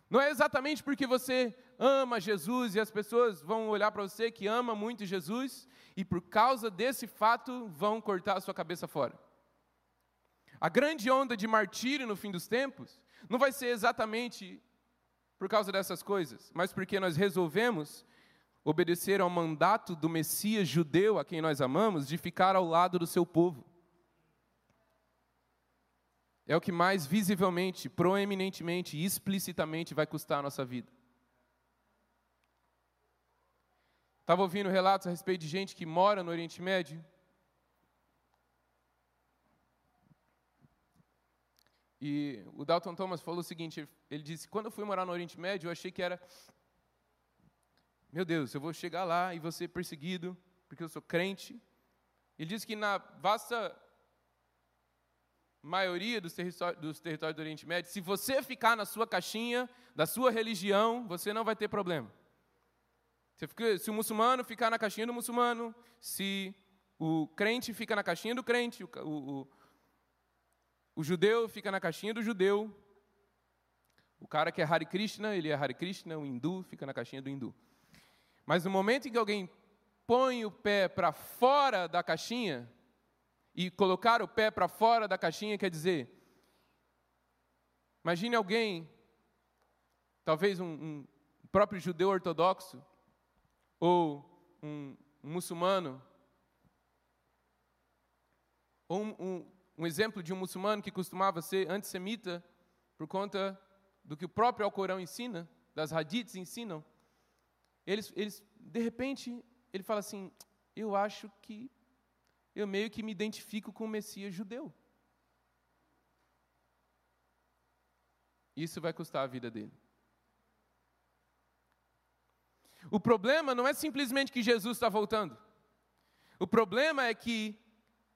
Não é exatamente porque você ama Jesus e as pessoas vão olhar para você que ama muito Jesus e por causa desse fato vão cortar a sua cabeça fora. A grande onda de martírio no fim dos tempos não vai ser exatamente por causa dessas coisas, mas porque nós resolvemos obedecer ao mandato do Messias judeu a quem nós amamos de ficar ao lado do seu povo. É o que mais visivelmente, proeminentemente e explicitamente vai custar a nossa vida. Estava ouvindo relatos a respeito de gente que mora no Oriente Médio E o Dalton Thomas falou o seguinte: ele disse, quando eu fui morar no Oriente Médio, eu achei que era, meu Deus, eu vou chegar lá e vou ser perseguido, porque eu sou crente. Ele disse que na vasta maioria dos, territórios, dos territórios do Oriente Médio, se você ficar na sua caixinha da sua religião, você não vai ter problema. Fica, se o muçulmano ficar na caixinha do muçulmano, se o crente fica na caixinha do crente, o, o, o judeu fica na caixinha do judeu. O cara que é Hare Krishna, ele é Hare Krishna. O hindu fica na caixinha do hindu. Mas no momento em que alguém põe o pé para fora da caixinha, e colocar o pé para fora da caixinha quer dizer, imagine alguém, talvez um, um próprio judeu ortodoxo, ou um, um muçulmano, ou um, um, um exemplo de um muçulmano que costumava ser antissemita por conta do que o próprio Alcorão ensina, das hadiths ensinam. Eles, eles, de repente, ele fala assim: Eu acho que eu meio que me identifico com o Messias judeu. Isso vai custar a vida dele. O problema não é simplesmente que Jesus está voltando. O problema é que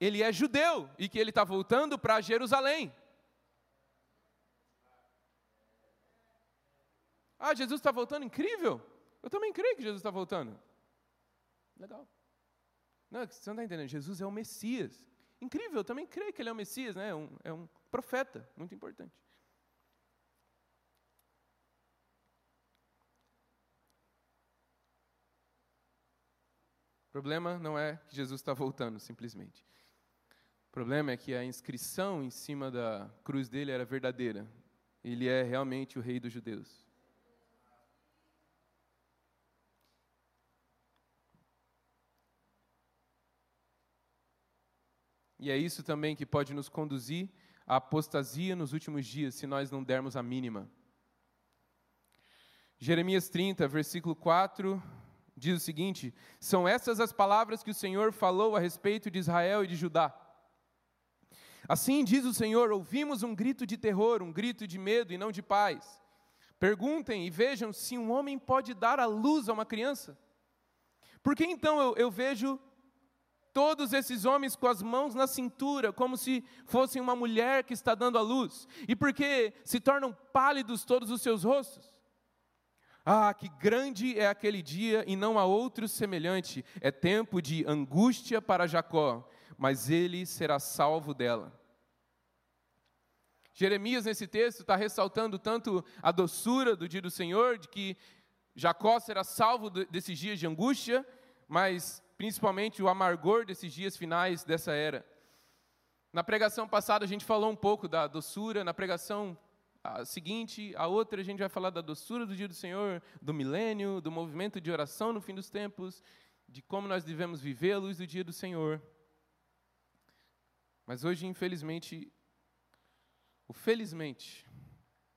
ele é judeu e que ele está voltando para Jerusalém. Ah, Jesus está voltando, incrível. Eu também creio que Jesus está voltando. Legal. Não, é você não está entendendo, Jesus é o Messias. Incrível, eu também creio que ele é o Messias, né? é, um, é um profeta, muito importante. O problema não é que Jesus está voltando, simplesmente. O problema é que a inscrição em cima da cruz dele era verdadeira. Ele é realmente o rei dos judeus. E é isso também que pode nos conduzir à apostasia nos últimos dias, se nós não dermos a mínima. Jeremias 30, versículo 4, diz o seguinte: São essas as palavras que o Senhor falou a respeito de Israel e de Judá. Assim diz o Senhor: ouvimos um grito de terror, um grito de medo e não de paz. Perguntem e vejam se um homem pode dar a luz a uma criança. Por que então eu, eu vejo todos esses homens com as mãos na cintura, como se fossem uma mulher que está dando a luz, e porque se tornam pálidos todos os seus rostos. Ah, que grande é aquele dia e não há outro semelhante. É tempo de angústia para Jacó, mas ele será salvo dela. Jeremias, nesse texto, está ressaltando tanto a doçura do dia do Senhor, de que Jacó será salvo desses dias de angústia, mas principalmente o amargor desses dias finais dessa era. Na pregação passada a gente falou um pouco da doçura, na pregação a seguinte, a outra a gente vai falar da doçura do dia do Senhor, do milênio, do movimento de oração no fim dos tempos, de como nós devemos viver a luz do dia do Senhor. Mas hoje, infelizmente, o felizmente,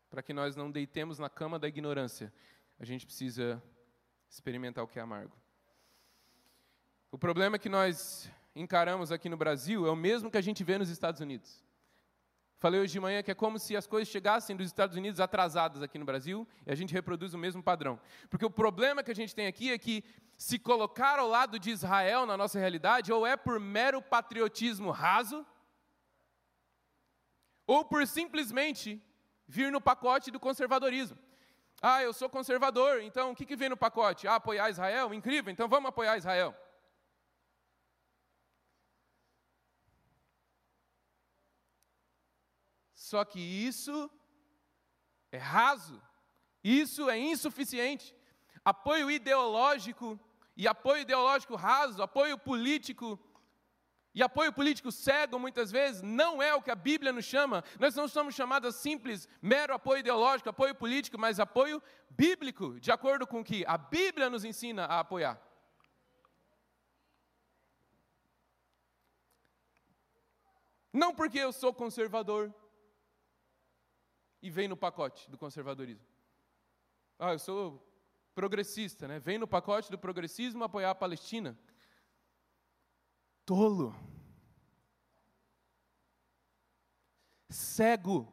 para que nós não deitemos na cama da ignorância, a gente precisa experimentar o que é amargo. O problema que nós encaramos aqui no Brasil é o mesmo que a gente vê nos Estados Unidos. Falei hoje de manhã que é como se as coisas chegassem dos Estados Unidos atrasadas aqui no Brasil e a gente reproduz o mesmo padrão. Porque o problema que a gente tem aqui é que se colocar ao lado de Israel na nossa realidade, ou é por mero patriotismo raso, ou por simplesmente vir no pacote do conservadorismo. Ah, eu sou conservador, então o que, que vem no pacote? Ah, apoiar Israel? Incrível, então vamos apoiar Israel. Só que isso é raso, isso é insuficiente. Apoio ideológico e apoio ideológico raso, apoio político e apoio político cego, muitas vezes, não é o que a Bíblia nos chama. Nós não somos chamados a simples, mero apoio ideológico, apoio político, mas apoio bíblico, de acordo com o que a Bíblia nos ensina a apoiar. Não porque eu sou conservador, e vem no pacote do conservadorismo. Ah, eu sou progressista, né? Vem no pacote do progressismo apoiar a Palestina. Tolo. Cego.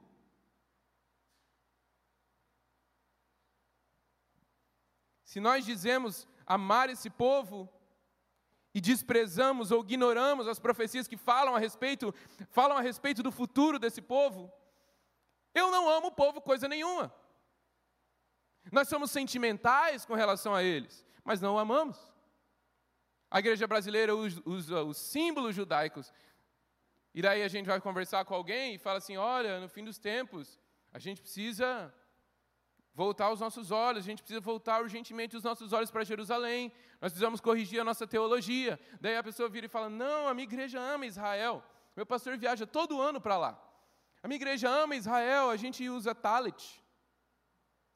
Se nós dizemos amar esse povo e desprezamos ou ignoramos as profecias que falam a respeito, falam a respeito do futuro desse povo, eu não amo o povo coisa nenhuma. Nós somos sentimentais com relação a eles, mas não o amamos. A igreja brasileira usa os símbolos judaicos. E daí a gente vai conversar com alguém e fala assim: olha, no fim dos tempos, a gente precisa voltar os nossos olhos, a gente precisa voltar urgentemente os nossos olhos para Jerusalém, nós precisamos corrigir a nossa teologia. Daí a pessoa vira e fala: não, a minha igreja ama Israel, meu pastor viaja todo ano para lá. A minha igreja ama Israel, a gente usa talit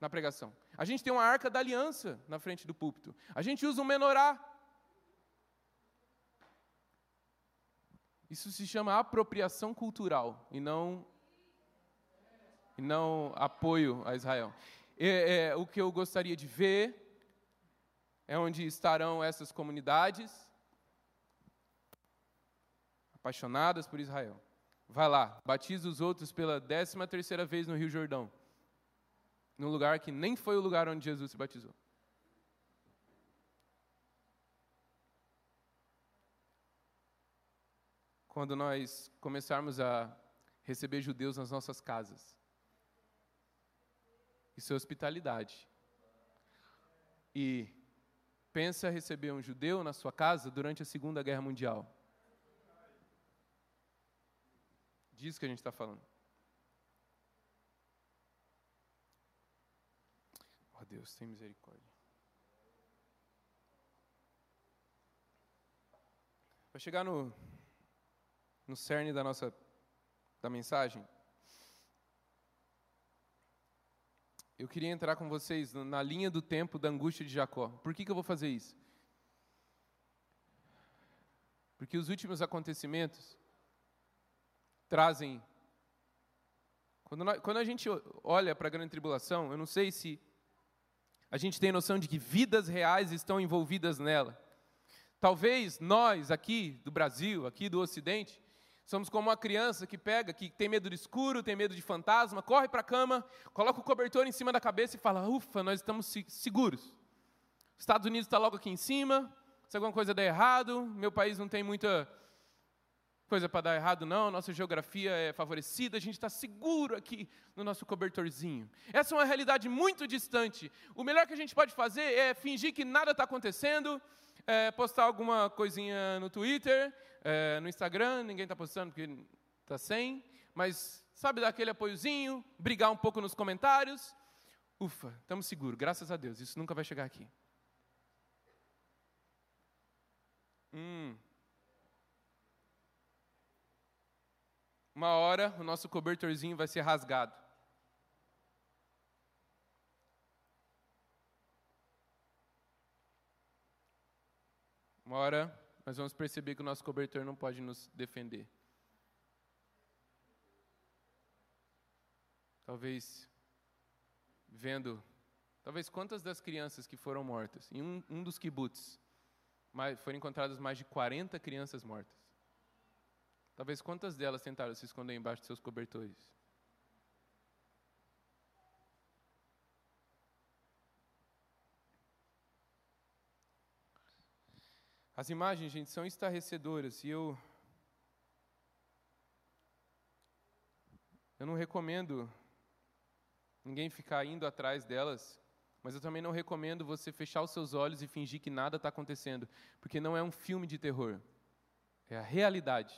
na pregação. A gente tem uma arca da aliança na frente do púlpito. A gente usa um menorá. Isso se chama apropriação cultural e não, e não apoio a Israel. É, o que eu gostaria de ver é onde estarão essas comunidades apaixonadas por Israel. Vai lá, batiza os outros pela décima terceira vez no Rio Jordão. Num lugar que nem foi o lugar onde Jesus se batizou. Quando nós começarmos a receber judeus nas nossas casas. Isso é hospitalidade. E pensa receber um judeu na sua casa durante a Segunda Guerra Mundial. Disso que a gente está falando. Ó oh, Deus, tem misericórdia. Para chegar no, no cerne da nossa da mensagem, eu queria entrar com vocês na linha do tempo da angústia de Jacó. Por que, que eu vou fazer isso? Porque os últimos acontecimentos trazem. Quando, nós, quando a gente olha para a grande tribulação, eu não sei se a gente tem noção de que vidas reais estão envolvidas nela. Talvez nós aqui do Brasil, aqui do Ocidente, somos como uma criança que pega, que tem medo do escuro, tem medo de fantasma, corre para a cama, coloca o cobertor em cima da cabeça e fala: ufa, nós estamos seguros. Estados Unidos está logo aqui em cima, se alguma coisa der errado, meu país não tem muita coisa para dar errado, não, nossa geografia é favorecida, a gente está seguro aqui no nosso cobertorzinho. Essa é uma realidade muito distante. O melhor que a gente pode fazer é fingir que nada está acontecendo, é, postar alguma coisinha no Twitter, é, no Instagram, ninguém está postando porque está sem, mas sabe dar aquele apoiozinho, brigar um pouco nos comentários. Ufa, estamos seguros, graças a Deus, isso nunca vai chegar aqui. Hum. Uma hora o nosso cobertorzinho vai ser rasgado. Uma hora nós vamos perceber que o nosso cobertor não pode nos defender. Talvez vendo, talvez quantas das crianças que foram mortas em um, um dos kibbutz mais, foram encontradas mais de 40 crianças mortas. Talvez quantas delas tentaram se esconder embaixo de seus cobertores? As imagens, gente, são estarrecedoras e eu eu não recomendo ninguém ficar indo atrás delas mas eu também não recomendo você fechar os seus olhos e fingir que nada está acontecendo, porque não é um filme de terror, é a realidade.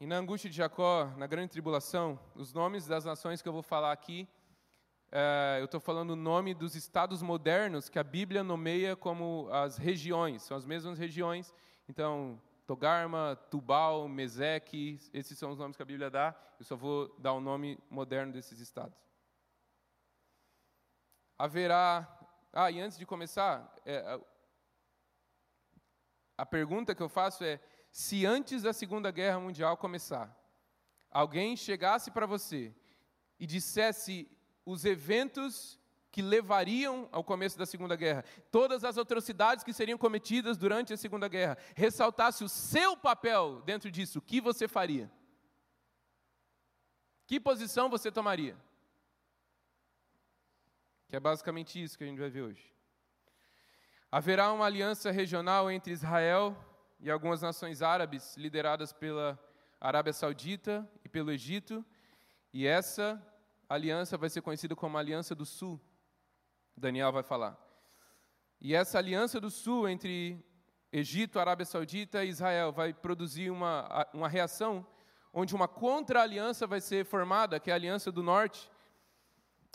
E na angústia de Jacó, na grande tribulação, os nomes das nações que eu vou falar aqui, é, eu estou falando o nome dos estados modernos que a Bíblia nomeia como as regiões, são as mesmas regiões. Então, Togarma, Tubal, Meseque, esses são os nomes que a Bíblia dá. Eu só vou dar o nome moderno desses estados. Haverá. Ah, e antes de começar, é, a pergunta que eu faço é: se antes da Segunda Guerra Mundial começar, alguém chegasse para você e dissesse os eventos que levariam ao começo da Segunda Guerra, todas as atrocidades que seriam cometidas durante a Segunda Guerra, ressaltasse o seu papel dentro disso, o que você faria? Que posição você tomaria? Que é basicamente isso que a gente vai ver hoje. Haverá uma aliança regional entre Israel e algumas nações árabes, lideradas pela Arábia Saudita e pelo Egito, e essa aliança vai ser conhecida como Aliança do Sul. Daniel vai falar. E essa aliança do sul entre Egito, Arábia Saudita e Israel vai produzir uma, uma reação onde uma contra-aliança vai ser formada, que é a aliança do norte.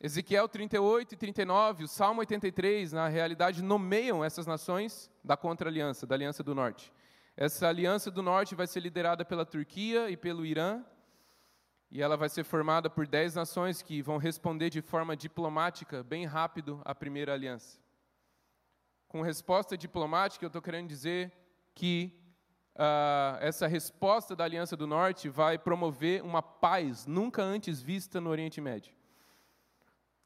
Ezequiel 38 e 39, o Salmo 83, na realidade, nomeiam essas nações da contra-aliança, da aliança do norte. Essa aliança do norte vai ser liderada pela Turquia e pelo Irã, e ela vai ser formada por dez nações que vão responder de forma diplomática, bem rápido, à primeira aliança. Com resposta diplomática, eu estou querendo dizer que uh, essa resposta da Aliança do Norte vai promover uma paz nunca antes vista no Oriente Médio.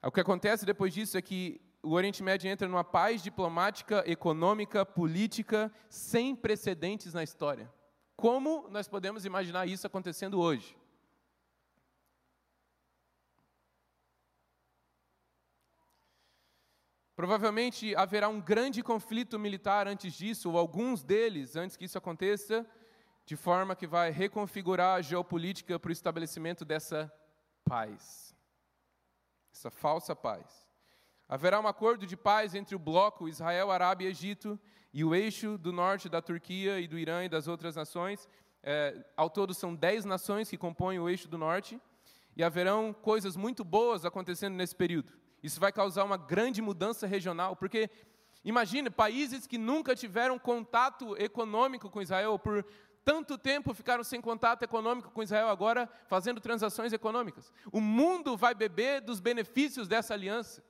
O que acontece depois disso é que o Oriente Médio entra numa paz diplomática, econômica, política, sem precedentes na história. Como nós podemos imaginar isso acontecendo hoje? Provavelmente haverá um grande conflito militar antes disso, ou alguns deles antes que isso aconteça, de forma que vai reconfigurar a geopolítica para o estabelecimento dessa paz, essa falsa paz. Haverá um acordo de paz entre o bloco Israel, Arábia e Egito e o eixo do norte da Turquia e do Irã e das outras nações. É, ao todo são dez nações que compõem o eixo do norte e haverão coisas muito boas acontecendo nesse período. Isso vai causar uma grande mudança regional, porque Imagine países que nunca tiveram contato econômico com Israel, por tanto tempo ficaram sem contato econômico com Israel, agora fazendo transações econômicas. O mundo vai beber dos benefícios dessa aliança.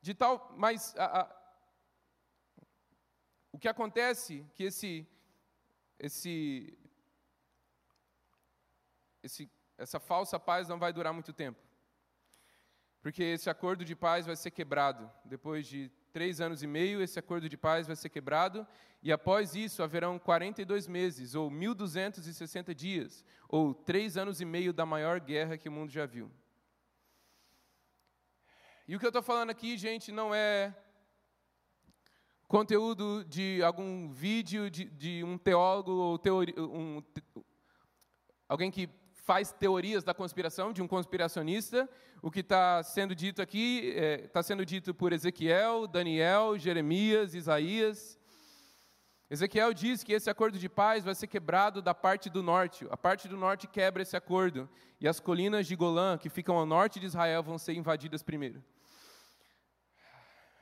De tal, mas a, a, o que acontece que esse esse esse essa falsa paz não vai durar muito tempo. Porque esse acordo de paz vai ser quebrado. Depois de três anos e meio, esse acordo de paz vai ser quebrado, e após isso haverão 42 meses, ou 1.260 dias, ou três anos e meio da maior guerra que o mundo já viu. E o que eu estou falando aqui, gente, não é conteúdo de algum vídeo de, de um teólogo ou teori, um, alguém que faz teorias da conspiração, de um conspiracionista. O que está sendo dito aqui está é, sendo dito por Ezequiel, Daniel, Jeremias, Isaías. Ezequiel diz que esse acordo de paz vai ser quebrado da parte do norte. A parte do norte quebra esse acordo. E as colinas de Golã, que ficam ao norte de Israel, vão ser invadidas primeiro.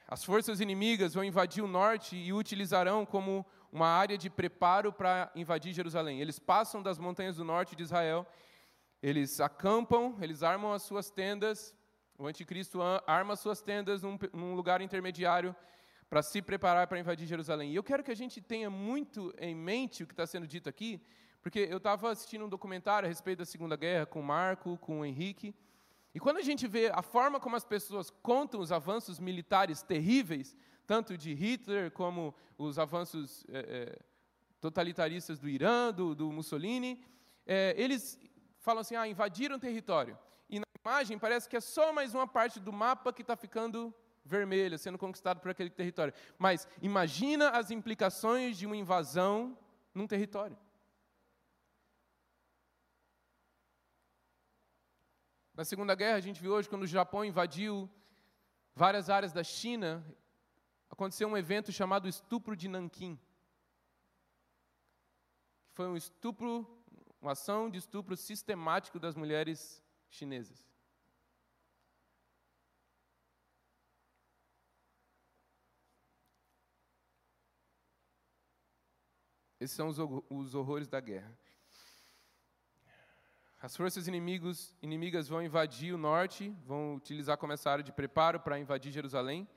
As forças inimigas vão invadir o norte e o utilizarão como uma área de preparo para invadir Jerusalém. Eles passam das montanhas do norte de Israel eles acampam, eles armam as suas tendas, o anticristo arma as suas tendas num, num lugar intermediário para se preparar para invadir Jerusalém. E eu quero que a gente tenha muito em mente o que está sendo dito aqui, porque eu estava assistindo um documentário a respeito da Segunda Guerra com o Marco, com o Henrique, e quando a gente vê a forma como as pessoas contam os avanços militares terríveis, tanto de Hitler como os avanços é, é, totalitaristas do Irã, do, do Mussolini, é, eles falam assim: ah, invadiram território. E na imagem parece que é só mais uma parte do mapa que está ficando vermelha, sendo conquistado por aquele território. Mas imagina as implicações de uma invasão num território. Na Segunda Guerra, a gente viu hoje, quando o Japão invadiu várias áreas da China, aconteceu um evento chamado Estupro de Nanquim. Foi um estupro uma ação de estupro sistemático das mulheres chinesas. Esses são os, horrores da guerra. As forças inimigos, inimigas vão invadir o norte, vão utilizar como essa área de preparo para invadir Jerusalém.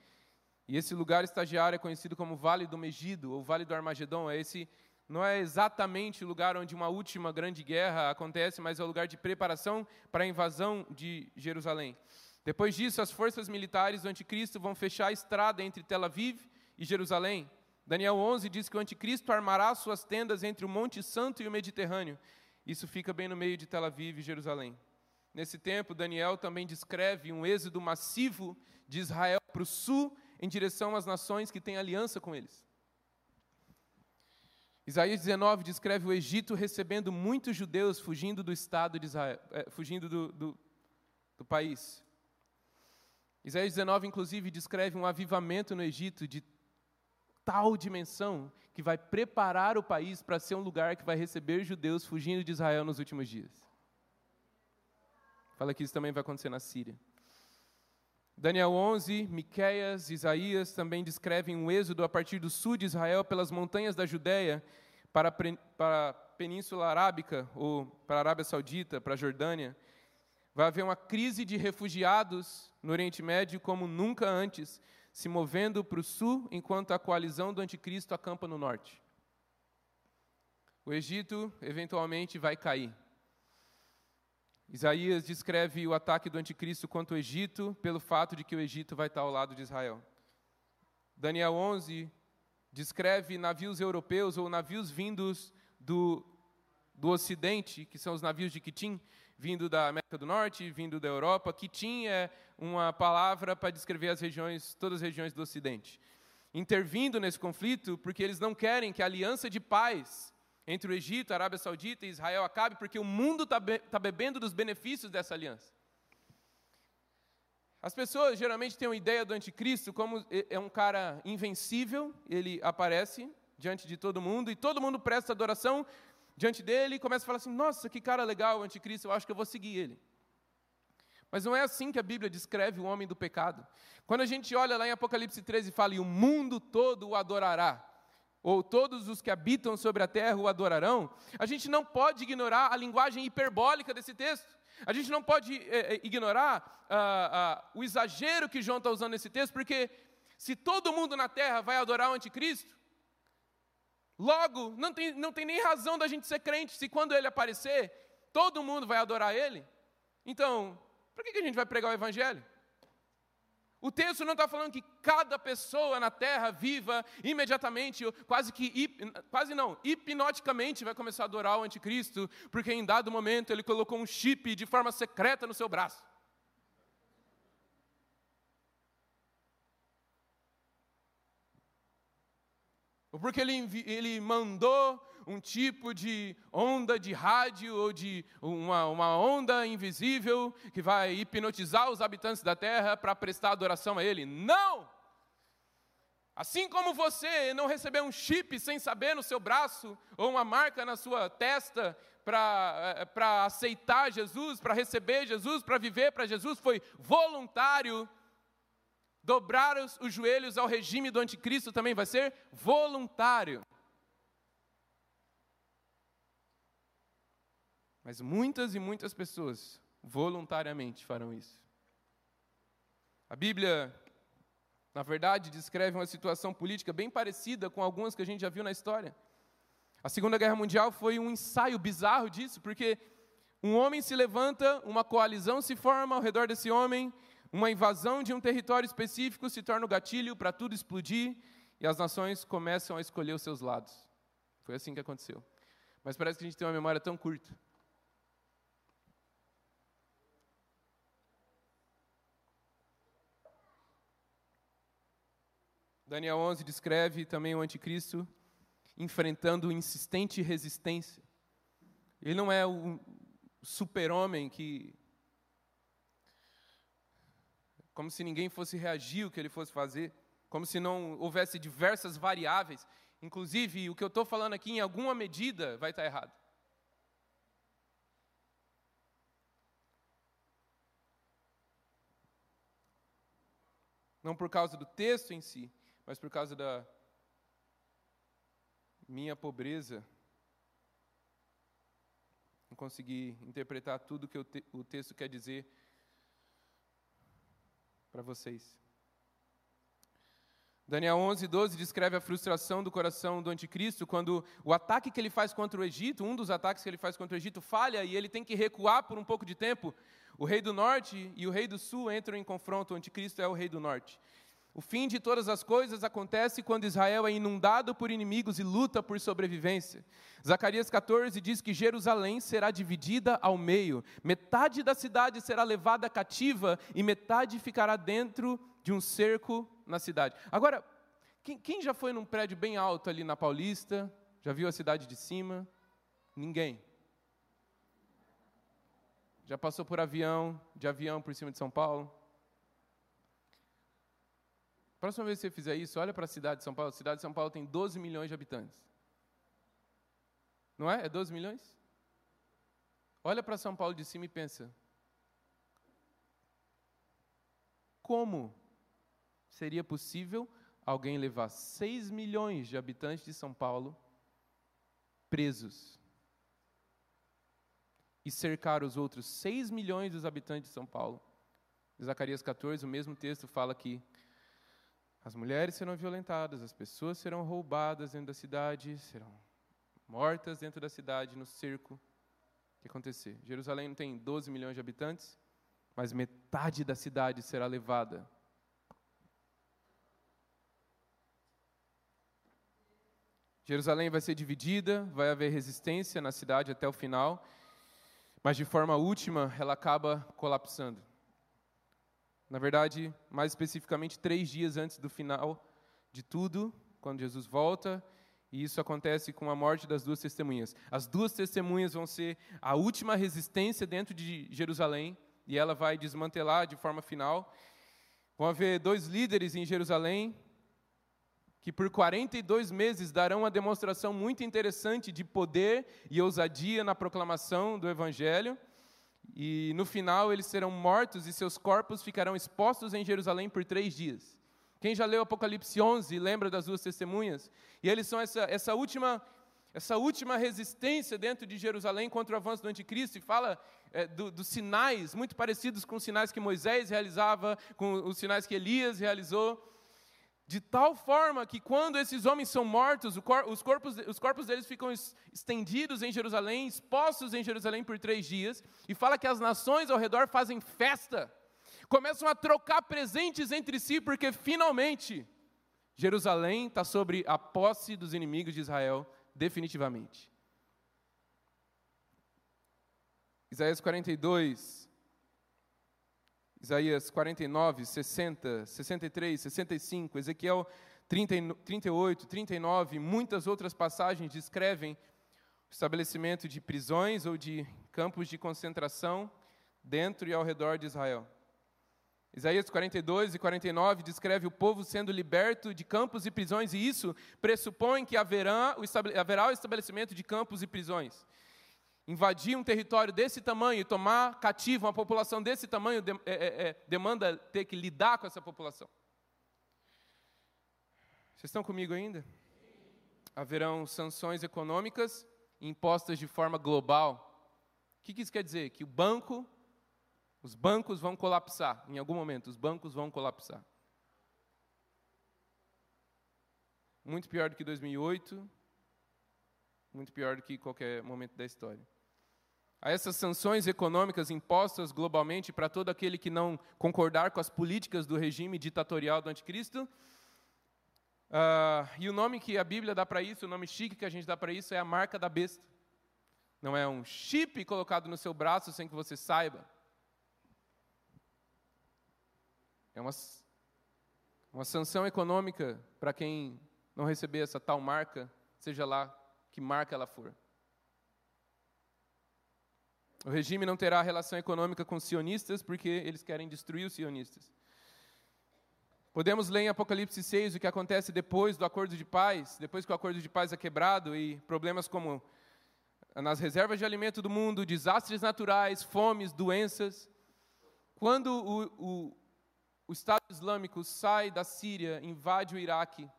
E esse lugar estagiário é conhecido como Vale do Megido, ou Vale do Armagedon. É esse não é exatamente o lugar onde uma última grande guerra acontece, mas é o lugar de preparação para a invasão de Jerusalém. Depois disso, as forças militares do anticristo vão fechar a estrada entre Tel Aviv e Jerusalém. Daniel 11 diz que o anticristo armará suas tendas entre o Monte Santo e o Mediterrâneo. Isso fica bem no meio de Tel Aviv e Jerusalém. Nesse tempo, Daniel também descreve um êxodo massivo de Israel para o sul, em direção às nações que têm aliança com eles. Isaías 19 descreve o Egito recebendo muitos judeus fugindo do estado de Israel, é, fugindo do, do, do país. Isaías 19, inclusive, descreve um avivamento no Egito de tal dimensão que vai preparar o país para ser um lugar que vai receber judeus fugindo de Israel nos últimos dias. Fala que isso também vai acontecer na Síria. Daniel 11, Miqueias, Isaías também descrevem um êxodo a partir do sul de Israel pelas montanhas da Judéia para a Península Arábica, ou para a Arábia Saudita, para a Jordânia. Vai haver uma crise de refugiados no Oriente Médio como nunca antes, se movendo para o sul, enquanto a coalizão do anticristo acampa no norte. O Egito eventualmente vai cair. Isaías descreve o ataque do anticristo contra o Egito pelo fato de que o Egito vai estar ao lado de Israel. Daniel 11 descreve navios europeus ou navios vindos do, do Ocidente, que são os navios de Quitim, vindo da América do Norte, vindo da Europa. Quitim é uma palavra para descrever as regiões, todas as regiões do Ocidente. Intervindo nesse conflito, porque eles não querem que a aliança de paz entre o Egito, a Arábia Saudita e Israel acabe, porque o mundo está be tá bebendo dos benefícios dessa aliança. As pessoas geralmente têm uma ideia do anticristo como é um cara invencível, ele aparece diante de todo mundo e todo mundo presta adoração diante dele e começa a falar assim: nossa, que cara legal o anticristo, eu acho que eu vou seguir ele. Mas não é assim que a Bíblia descreve o homem do pecado. Quando a gente olha lá em Apocalipse 13 e fala, e o mundo todo o adorará, ou todos os que habitam sobre a terra o adorarão, a gente não pode ignorar a linguagem hiperbólica desse texto. A gente não pode é, ignorar ah, ah, o exagero que João está usando nesse texto, porque se todo mundo na terra vai adorar o anticristo, logo não tem, não tem nem razão da gente ser crente, se quando ele aparecer, todo mundo vai adorar ele. Então, por que a gente vai pregar o evangelho? O texto não está falando que cada pessoa na terra viva imediatamente, quase que, quase não, hipnoticamente vai começar a adorar o anticristo, porque em dado momento ele colocou um chip de forma secreta no seu braço. Ou porque ele, ele mandou um tipo de onda de rádio ou de uma, uma onda invisível que vai hipnotizar os habitantes da terra para prestar adoração a Ele. Não! Assim como você não recebeu um chip sem saber no seu braço, ou uma marca na sua testa para eh, aceitar Jesus, para receber Jesus, para viver para Jesus, foi voluntário. Dobrar os, os joelhos ao regime do anticristo também vai ser voluntário. Mas muitas e muitas pessoas voluntariamente farão isso. A Bíblia, na verdade, descreve uma situação política bem parecida com algumas que a gente já viu na história. A Segunda Guerra Mundial foi um ensaio bizarro disso, porque um homem se levanta, uma coalizão se forma ao redor desse homem, uma invasão de um território específico se torna o gatilho para tudo explodir e as nações começam a escolher os seus lados. Foi assim que aconteceu. Mas parece que a gente tem uma memória tão curta. Daniel 11 descreve também o anticristo enfrentando insistente resistência. Ele não é o super-homem que. Como se ninguém fosse reagir o que ele fosse fazer, como se não houvesse diversas variáveis. Inclusive, o que eu estou falando aqui, em alguma medida, vai estar errado. Não por causa do texto em si, mas por causa da minha pobreza, não consegui interpretar tudo que o, te o texto quer dizer para vocês. Daniel 11, 12 descreve a frustração do coração do anticristo quando o ataque que ele faz contra o Egito, um dos ataques que ele faz contra o Egito, falha e ele tem que recuar por um pouco de tempo. O rei do norte e o rei do sul entram em confronto, o anticristo é o rei do norte. O fim de todas as coisas acontece quando Israel é inundado por inimigos e luta por sobrevivência. Zacarias 14 diz que Jerusalém será dividida ao meio. Metade da cidade será levada cativa e metade ficará dentro de um cerco na cidade. Agora, quem, quem já foi num prédio bem alto ali na Paulista? Já viu a cidade de cima? Ninguém. Já passou por avião, de avião por cima de São Paulo? Próxima vez que você fizer isso, olha para a cidade de São Paulo. A cidade de São Paulo tem 12 milhões de habitantes. Não é? É 12 milhões? Olha para São Paulo de cima e pensa: como seria possível alguém levar 6 milhões de habitantes de São Paulo presos e cercar os outros 6 milhões dos habitantes de São Paulo? Zacarias 14, o mesmo texto fala que as mulheres serão violentadas, as pessoas serão roubadas dentro da cidade, serão mortas dentro da cidade, no cerco. Que acontecer? Jerusalém não tem 12 milhões de habitantes, mas metade da cidade será levada. Jerusalém vai ser dividida, vai haver resistência na cidade até o final, mas de forma última ela acaba colapsando. Na verdade, mais especificamente, três dias antes do final de tudo, quando Jesus volta, e isso acontece com a morte das duas testemunhas. As duas testemunhas vão ser a última resistência dentro de Jerusalém, e ela vai desmantelar de forma final. Vão haver dois líderes em Jerusalém que por 42 meses darão uma demonstração muito interessante de poder e ousadia na proclamação do Evangelho. E no final eles serão mortos e seus corpos ficarão expostos em Jerusalém por três dias. Quem já leu Apocalipse 11 lembra das duas testemunhas? E eles são essa, essa, última, essa última resistência dentro de Jerusalém contra o avanço do anticristo e fala é, do, dos sinais, muito parecidos com os sinais que Moisés realizava, com os sinais que Elias realizou. De tal forma que quando esses homens são mortos, os corpos, os corpos deles ficam estendidos em Jerusalém, expostos em Jerusalém por três dias, e fala que as nações ao redor fazem festa, começam a trocar presentes entre si, porque finalmente Jerusalém está sobre a posse dos inimigos de Israel, definitivamente. Isaías 42, Isaías 49, 60, 63, 65, Ezequiel 30, 38, 39, muitas outras passagens descrevem o estabelecimento de prisões ou de campos de concentração dentro e ao redor de Israel. Isaías 42 e 49 descreve o povo sendo liberto de campos e prisões, e isso pressupõe que haverá o, estabelecimento de campos e prisões invadir um território desse tamanho e tomar cativo uma população desse tamanho de, é, é, é, demanda ter que lidar com essa população. Vocês estão comigo ainda? Haverão sanções econômicas impostas de forma global. O que isso quer dizer? Que o banco, os bancos vão colapsar. Em algum momento, os bancos vão colapsar. Muito pior do que 2008, muito pior do que qualquer momento da história a essas sanções econômicas impostas globalmente para todo aquele que não concordar com as políticas do regime ditatorial do anticristo. Uh, e o nome que a Bíblia dá para isso, o nome chique que a gente dá para isso é a marca da besta. Não é um chip colocado no seu braço sem que você saiba. É uma, uma sanção econômica para quem não receber essa tal marca, seja lá que marca ela for. O regime não terá relação econômica com os sionistas porque eles querem destruir os sionistas. Podemos ler em Apocalipse 6 o que acontece depois do acordo de paz, depois que o acordo de paz é quebrado e problemas como nas reservas de alimento do mundo, desastres naturais, fomes, doenças. Quando o, o, o Estado Islâmico sai da Síria, invade o Iraque,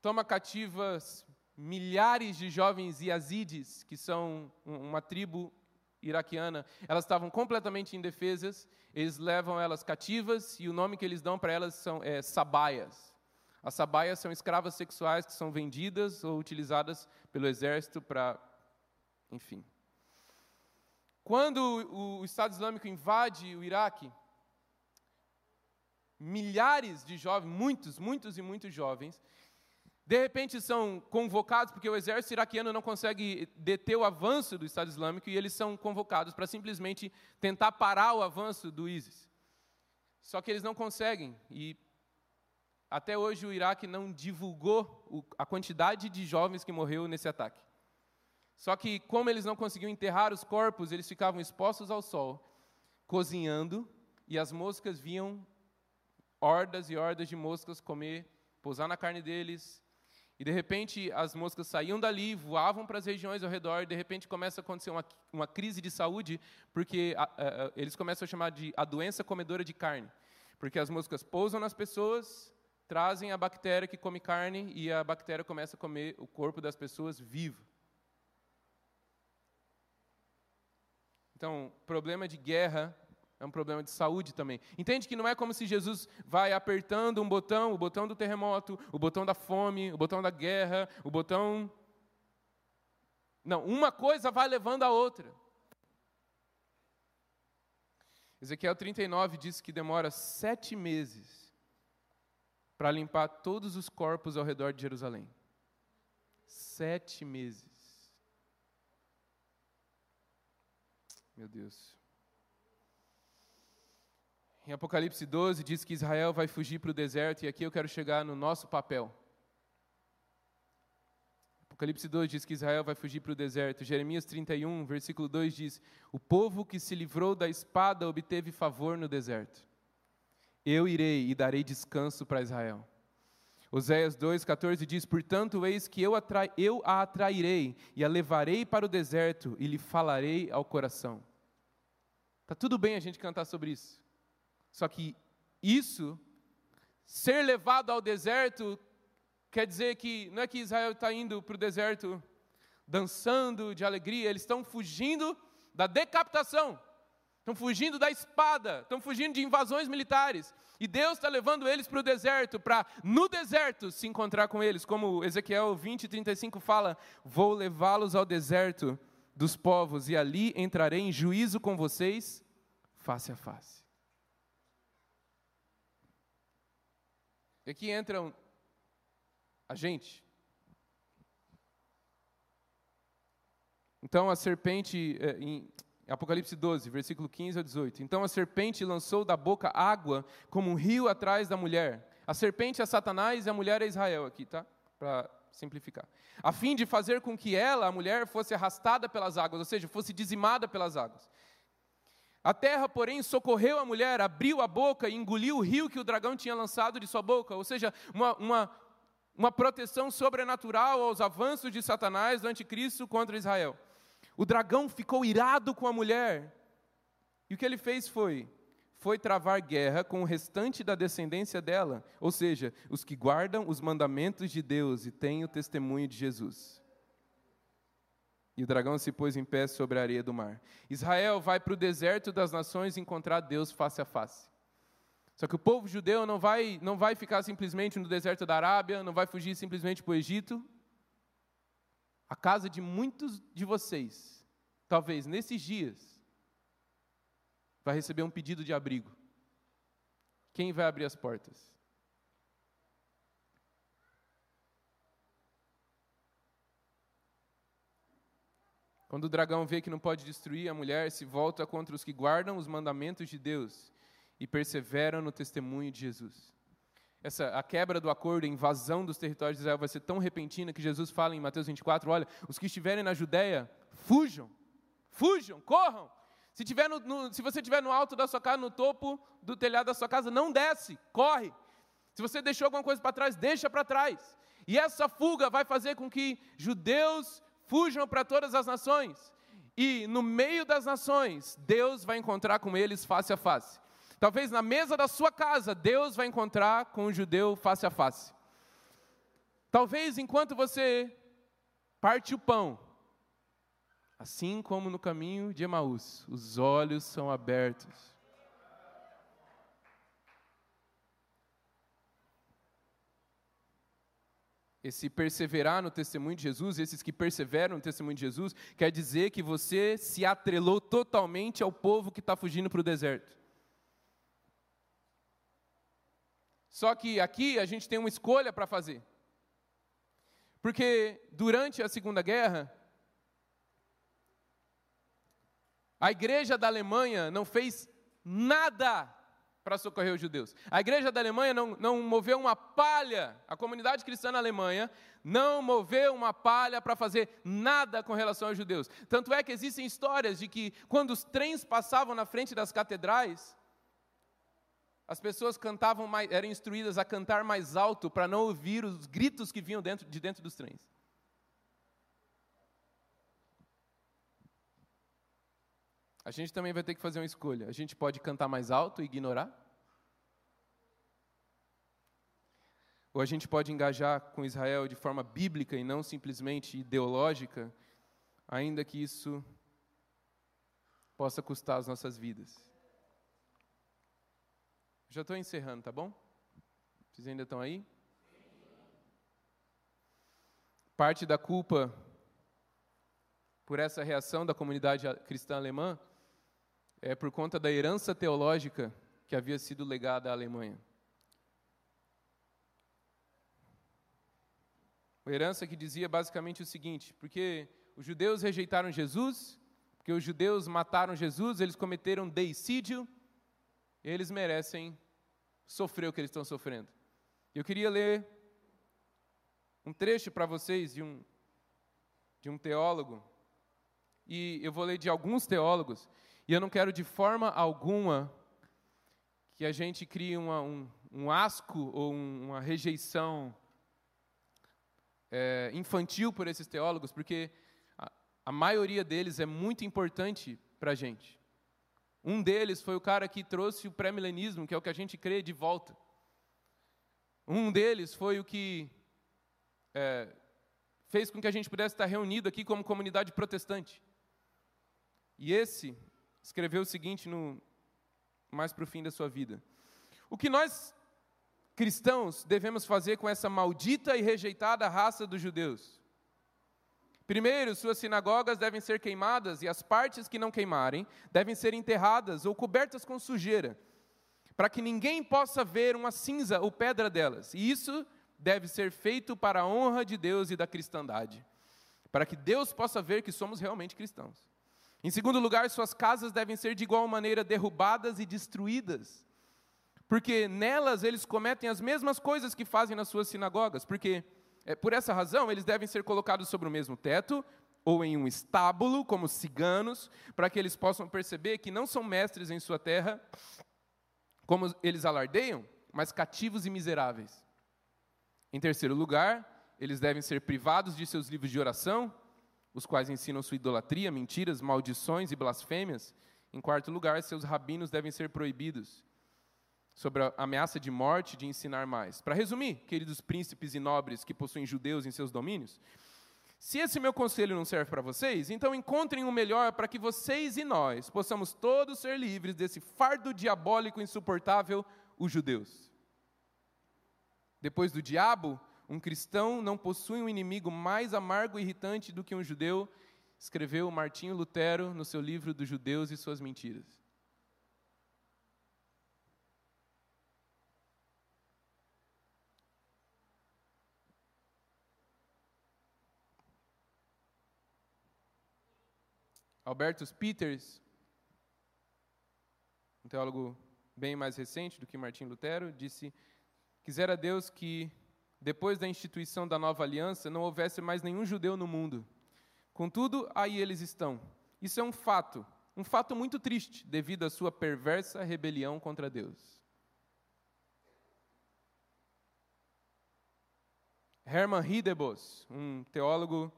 toma cativas milhares de jovens yazidis, que são uma tribo iraquiana, elas estavam completamente indefesas, eles levam elas cativas e o nome que eles dão para elas são é, sabaias. As sabaias são escravas sexuais que são vendidas ou utilizadas pelo exército para, enfim. Quando o Estado Islâmico invade o Iraque, milhares de jovens, muitos, muitos e muitos jovens, de repente são convocados, porque o exército iraquiano não consegue deter o avanço do Estado Islâmico, e eles são convocados para simplesmente tentar parar o avanço do ISIS. Só que eles não conseguem, e até hoje o Iraque não divulgou a quantidade de jovens que morreu nesse ataque. Só que, como eles não conseguiam enterrar os corpos, eles ficavam expostos ao sol, cozinhando, e as moscas vinham, hordas e hordas de moscas comer, pousar na carne deles, e de repente as moscas saíam dali, voavam para as regiões ao redor, e de repente começa a acontecer uma, uma crise de saúde, porque a, a, eles começam a chamar de a doença comedora de carne. Porque as moscas pousam nas pessoas, trazem a bactéria que come carne, e a bactéria começa a comer o corpo das pessoas vivo. Então, problema de guerra é um problema de saúde também. Entende que não é como se Jesus vai apertando um botão, o botão do terremoto, o botão da fome, o botão da guerra, o botão. Não, uma coisa vai levando a outra. Ezequiel 39 diz que demora sete meses para limpar todos os corpos ao redor de Jerusalém. Sete meses. Meu Deus. Em Apocalipse 12 diz que Israel vai fugir para o deserto, e aqui eu quero chegar no nosso papel. Apocalipse 2 diz que Israel vai fugir para o deserto. Jeremias 31, versículo 2 diz: O povo que se livrou da espada obteve favor no deserto. Eu irei e darei descanso para Israel. Oséias 2,14 diz: Portanto, eis que eu, eu a atrairei e a levarei para o deserto e lhe falarei ao coração. Está tudo bem a gente cantar sobre isso. Só que isso, ser levado ao deserto, quer dizer que não é que Israel está indo para o deserto dançando de alegria, eles estão fugindo da decapitação, estão fugindo da espada, estão fugindo de invasões militares. E Deus está levando eles para o deserto, para no deserto se encontrar com eles, como Ezequiel 20, 35 fala: Vou levá-los ao deserto dos povos, e ali entrarei em juízo com vocês, face a face. E aqui entram a gente. Então a serpente, é, em Apocalipse 12, versículo 15 a 18. Então a serpente lançou da boca água como um rio atrás da mulher. A serpente é Satanás e a mulher é Israel aqui, tá? Para simplificar. A fim de fazer com que ela, a mulher, fosse arrastada pelas águas, ou seja, fosse dizimada pelas águas. A terra, porém, socorreu a mulher, abriu a boca e engoliu o rio que o dragão tinha lançado de sua boca, ou seja, uma, uma, uma proteção sobrenatural aos avanços de Satanás, do anticristo, contra Israel. O dragão ficou irado com a mulher. E o que ele fez foi foi travar guerra com o restante da descendência dela, ou seja, os que guardam os mandamentos de Deus e têm o testemunho de Jesus. E o dragão se pôs em pé sobre a areia do mar. Israel vai para o deserto das nações encontrar Deus face a face. Só que o povo judeu não vai, não vai ficar simplesmente no deserto da Arábia, não vai fugir simplesmente para o Egito, a casa de muitos de vocês, talvez nesses dias, vai receber um pedido de abrigo. Quem vai abrir as portas? Quando o dragão vê que não pode destruir a mulher, se volta contra os que guardam os mandamentos de Deus e perseveram no testemunho de Jesus essa, a quebra do acordo, a invasão dos territórios de Israel vai ser tão repentina que Jesus fala em Mateus 24: olha, os que estiverem na Judéia, fujam, fujam, corram. Se, tiver no, no, se você estiver no alto da sua casa, no topo do telhado da sua casa, não desce, corre. Se você deixou alguma coisa para trás, deixa para trás. E essa fuga vai fazer com que judeus fujam para todas as nações. E no meio das nações, Deus vai encontrar com eles face a face. Talvez na mesa da sua casa, Deus vai encontrar com o judeu face a face. Talvez enquanto você parte o pão, assim como no caminho de Emaús, os olhos são abertos. Esse perseverar no testemunho de Jesus, esses que perseveram no testemunho de Jesus, quer dizer que você se atrelou totalmente ao povo que está fugindo para o deserto. Só que aqui a gente tem uma escolha para fazer. Porque durante a Segunda Guerra, a igreja da Alemanha não fez nada para socorrer os judeus. A igreja da Alemanha não, não moveu uma palha, a comunidade cristã na Alemanha não moveu uma palha para fazer nada com relação aos judeus. Tanto é que existem histórias de que quando os trens passavam na frente das catedrais, as pessoas cantavam mais, eram instruídas a cantar mais alto para não ouvir os gritos que vinham dentro, de dentro dos trens. A gente também vai ter que fazer uma escolha. A gente pode cantar mais alto e ignorar? Ou a gente pode engajar com Israel de forma bíblica e não simplesmente ideológica, ainda que isso possa custar as nossas vidas. Já estou encerrando, tá bom? Vocês ainda estão aí? Parte da culpa por essa reação da comunidade cristã alemã é por conta da herança teológica que havia sido legada à Alemanha. Uma herança que dizia basicamente o seguinte: porque os judeus rejeitaram Jesus, porque os judeus mataram Jesus, eles cometeram deicídio, eles merecem sofrer o que eles estão sofrendo. Eu queria ler um trecho para vocês de um, de um teólogo, e eu vou ler de alguns teólogos, e eu não quero de forma alguma que a gente crie uma, um, um asco ou um, uma rejeição é, infantil por esses teólogos, porque a, a maioria deles é muito importante para a gente. Um deles foi o cara que trouxe o pré-milenismo, que é o que a gente crê, de volta. Um deles foi o que é, fez com que a gente pudesse estar reunido aqui como comunidade protestante. E esse escreveu o seguinte no mais para o fim da sua vida. O que nós cristãos devemos fazer com essa maldita e rejeitada raça dos judeus? Primeiro, suas sinagogas devem ser queimadas e as partes que não queimarem devem ser enterradas ou cobertas com sujeira, para que ninguém possa ver uma cinza ou pedra delas. E isso deve ser feito para a honra de Deus e da cristandade, para que Deus possa ver que somos realmente cristãos. Em segundo lugar, suas casas devem ser de igual maneira derrubadas e destruídas, porque nelas eles cometem as mesmas coisas que fazem nas suas sinagogas, porque é, por essa razão eles devem ser colocados sobre o mesmo teto ou em um estábulo, como ciganos, para que eles possam perceber que não são mestres em sua terra, como eles alardeiam, mas cativos e miseráveis. Em terceiro lugar, eles devem ser privados de seus livros de oração, os quais ensinam sua idolatria, mentiras, maldições e blasfêmias. Em quarto lugar, seus rabinos devem ser proibidos, sobre a ameaça de morte, de ensinar mais. Para resumir, queridos príncipes e nobres que possuem judeus em seus domínios, se esse meu conselho não serve para vocês, então encontrem um melhor para que vocês e nós possamos todos ser livres desse fardo diabólico insuportável, os judeus. Depois do diabo, um cristão não possui um inimigo mais amargo e irritante do que um judeu, escreveu Martinho Lutero no seu livro dos Judeus e Suas Mentiras. Albertus Peters, um teólogo bem mais recente do que Martim Lutero, disse Quisera Deus que, depois da instituição da nova aliança, não houvesse mais nenhum judeu no mundo. Contudo, aí eles estão. Isso é um fato, um fato muito triste, devido à sua perversa rebelião contra Deus. Hermann Hidebos, um teólogo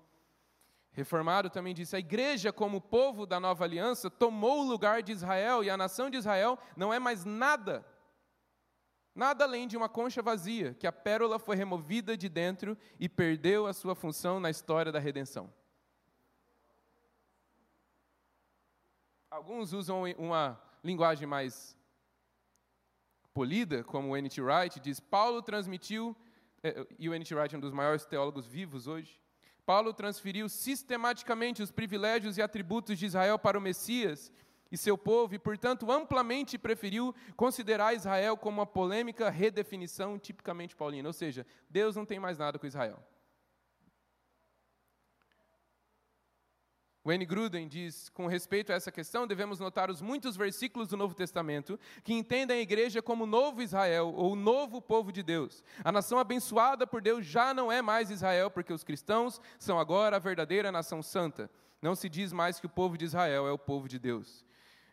reformado, também disse: a igreja, como povo da nova aliança, tomou o lugar de Israel e a nação de Israel não é mais nada Nada além de uma concha vazia, que a pérola foi removida de dentro e perdeu a sua função na história da redenção. Alguns usam uma linguagem mais polida, como o N.T. Wright diz, Paulo transmitiu, eh, e o N.T. Wright é um dos maiores teólogos vivos hoje, Paulo transferiu sistematicamente os privilégios e atributos de Israel para o Messias e seu povo, e, portanto, amplamente preferiu considerar Israel como uma polêmica redefinição tipicamente paulina. Ou seja, Deus não tem mais nada com Israel. Wayne Gruden diz: com respeito a essa questão, devemos notar os muitos versículos do Novo Testamento que entendem a igreja como novo Israel, ou novo povo de Deus. A nação abençoada por Deus já não é mais Israel, porque os cristãos são agora a verdadeira nação santa. Não se diz mais que o povo de Israel é o povo de Deus.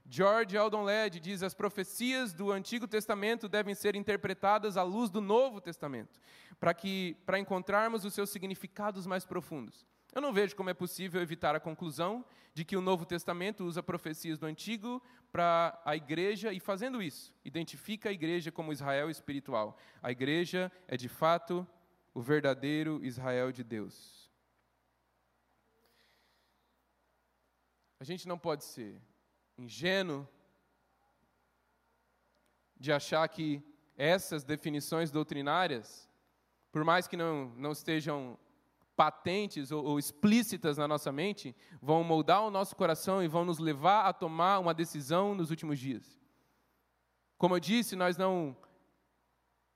George Eldon Led diz: as profecias do Antigo Testamento devem ser interpretadas à luz do Novo Testamento, para que para encontrarmos os seus significados mais profundos. Eu não vejo como é possível evitar a conclusão de que o Novo Testamento usa profecias do Antigo para a igreja e, fazendo isso, identifica a igreja como Israel espiritual. A igreja é, de fato, o verdadeiro Israel de Deus. A gente não pode ser ingênuo de achar que essas definições doutrinárias, por mais que não, não estejam patentes ou, ou, explícitas na nossa mente, vão moldar o nosso coração e vão nos levar a tomar uma decisão nos últimos dias. Como eu disse, nós não,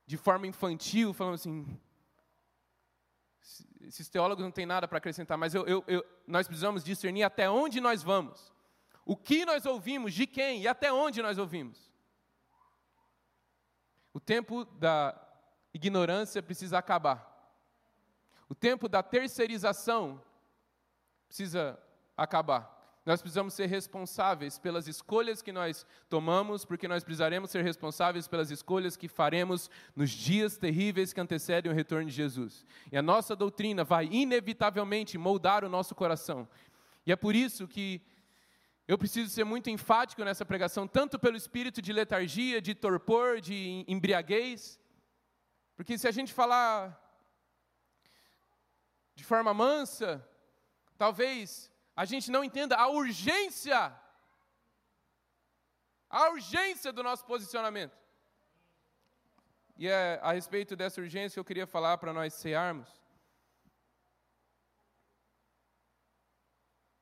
de forma infantil, falamos assim, esses teólogos não têm nada para acrescentar, mas eu, eu, eu, nós precisamos discernir até onde nós vamos. O que nós ouvimos, de quem e até onde nós ouvimos. O tempo da ignorância precisa acabar. O tempo da terceirização precisa acabar. Nós precisamos ser responsáveis pelas escolhas que nós tomamos, porque nós precisaremos ser responsáveis pelas escolhas que faremos nos dias terríveis que antecedem o retorno de Jesus. E a nossa doutrina vai inevitavelmente moldar o nosso coração. E é por isso que eu preciso ser muito enfático nessa pregação, tanto pelo espírito de letargia, de torpor, de embriaguez, porque se a gente falar de forma mansa, talvez a gente não entenda a urgência, a urgência do nosso posicionamento. E é a respeito dessa urgência que eu queria falar para nós cearmos.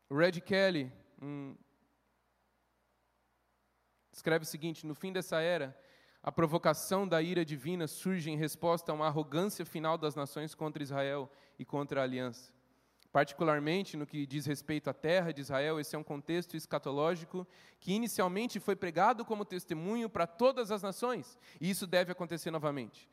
O Red Kelly um, escreve o seguinte: no fim dessa era, a provocação da ira divina surge em resposta a uma arrogância final das nações contra Israel e contra a aliança. Particularmente no que diz respeito à terra de Israel, esse é um contexto escatológico que inicialmente foi pregado como testemunho para todas as nações, e isso deve acontecer novamente.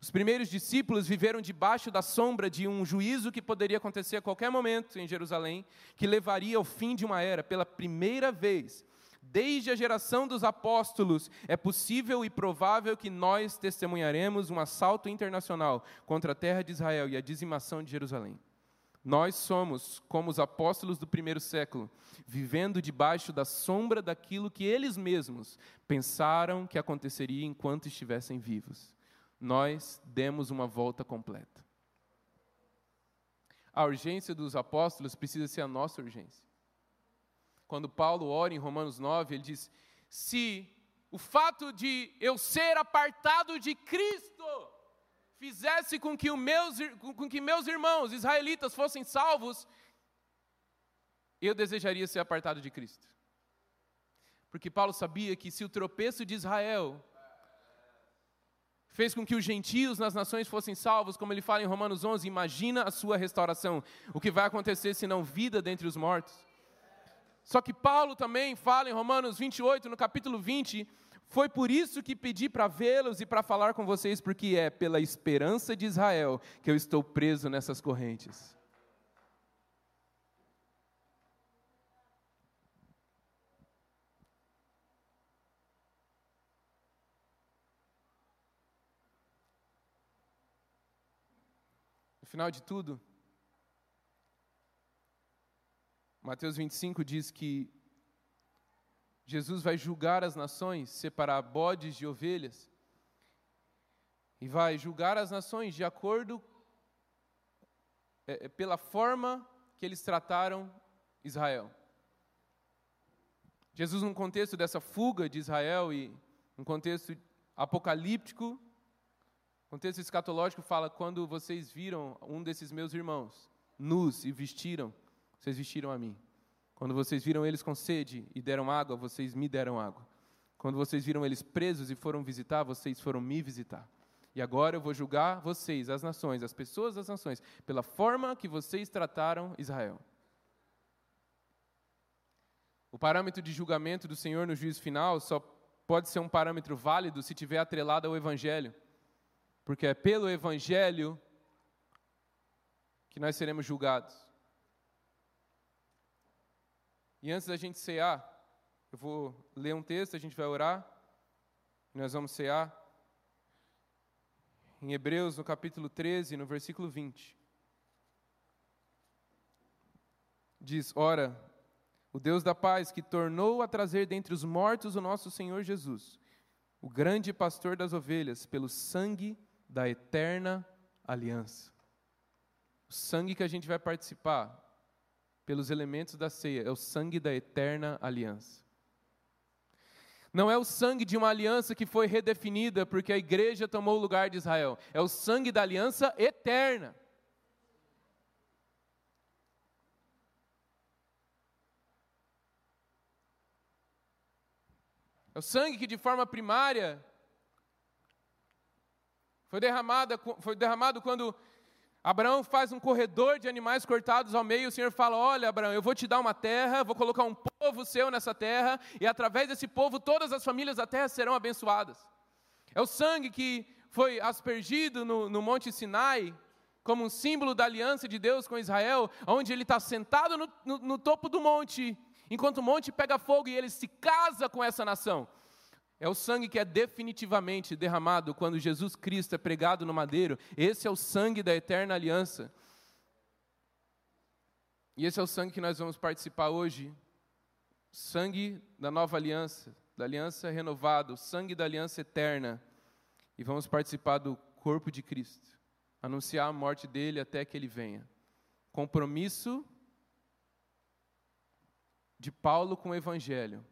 Os primeiros discípulos viveram debaixo da sombra de um juízo que poderia acontecer a qualquer momento em Jerusalém, que levaria ao fim de uma era. Pela primeira vez, desde a geração dos apóstolos, é possível e provável que nós testemunharemos um assalto internacional contra a terra de Israel e a dizimação de Jerusalém. Nós somos como os apóstolos do primeiro século, vivendo debaixo da sombra daquilo que eles mesmos pensaram que aconteceria enquanto estivessem vivos. Nós demos uma volta completa. A urgência dos apóstolos precisa ser a nossa urgência. Quando Paulo ora em Romanos 9, ele diz: Se o fato de eu ser apartado de Cristo fizesse com que, meus, com que meus irmãos israelitas fossem salvos, eu desejaria ser apartado de Cristo. Porque Paulo sabia que se o tropeço de Israel fez com que os gentios nas nações fossem salvos, como ele fala em Romanos 11, imagina a sua restauração. O que vai acontecer se não vida dentre os mortos? Só que Paulo também fala em Romanos 28, no capítulo 20, foi por isso que pedi para vê-los e para falar com vocês, porque é pela esperança de Israel que eu estou preso nessas correntes. No final de tudo, Mateus 25 diz que Jesus vai julgar as nações, separar bodes de ovelhas, e vai julgar as nações de acordo é, é, pela forma que eles trataram Israel. Jesus, num contexto dessa fuga de Israel e um contexto apocalíptico, contexto escatológico, fala: quando vocês viram um desses meus irmãos nus e vestiram, vocês vestiram a mim. Quando vocês viram eles com sede e deram água, vocês me deram água. Quando vocês viram eles presos e foram visitar, vocês foram me visitar. E agora eu vou julgar vocês, as nações, as pessoas das nações, pela forma que vocês trataram Israel. O parâmetro de julgamento do Senhor no juízo final só pode ser um parâmetro válido se tiver atrelado ao Evangelho. Porque é pelo Evangelho que nós seremos julgados. E antes da gente cear, eu vou ler um texto, a gente vai orar, nós vamos cear. Em Hebreus, no capítulo 13, no versículo 20. Diz: Ora, o Deus da paz, que tornou a trazer dentre os mortos o nosso Senhor Jesus, o grande pastor das ovelhas, pelo sangue da eterna aliança. O sangue que a gente vai participar pelos elementos da ceia, é o sangue da eterna aliança. Não é o sangue de uma aliança que foi redefinida porque a igreja tomou o lugar de Israel. É o sangue da aliança eterna. É o sangue que de forma primária foi derramado, foi derramado quando Abraão faz um corredor de animais cortados ao meio, o Senhor fala: Olha, Abraão, eu vou te dar uma terra, vou colocar um povo seu nessa terra, e através desse povo todas as famílias da terra serão abençoadas. É o sangue que foi aspergido no, no Monte Sinai, como um símbolo da aliança de Deus com Israel, onde ele está sentado no, no, no topo do monte, enquanto o monte pega fogo e ele se casa com essa nação. É o sangue que é definitivamente derramado quando Jesus Cristo é pregado no madeiro. Esse é o sangue da eterna aliança. E esse é o sangue que nós vamos participar hoje. Sangue da nova aliança, da aliança renovada, o sangue da aliança eterna. E vamos participar do corpo de Cristo, anunciar a morte dele até que ele venha. Compromisso de Paulo com o evangelho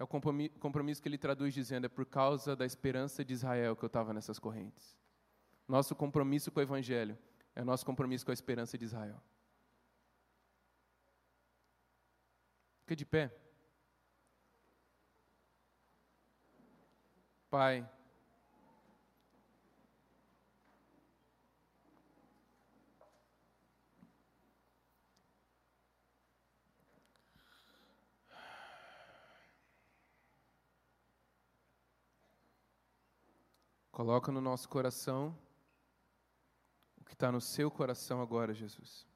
é o compromisso que ele traduz dizendo: é por causa da esperança de Israel que eu estava nessas correntes. Nosso compromisso com o Evangelho é nosso compromisso com a esperança de Israel. Fica de pé. Pai, Coloca no nosso coração o que está no seu coração agora, Jesus.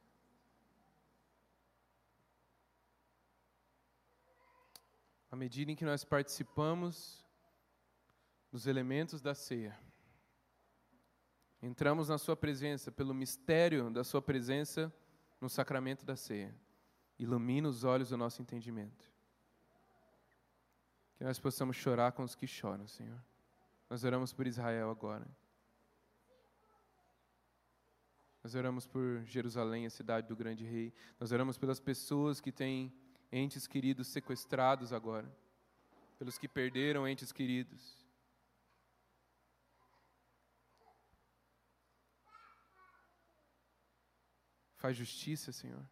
À medida em que nós participamos dos elementos da ceia, entramos na Sua presença pelo mistério da Sua presença no sacramento da ceia. Ilumina os olhos do nosso entendimento. Que nós possamos chorar com os que choram, Senhor. Nós oramos por Israel agora. Nós oramos por Jerusalém, a cidade do grande rei. Nós oramos pelas pessoas que têm entes queridos sequestrados agora. Pelos que perderam entes queridos. Faz justiça, Senhor.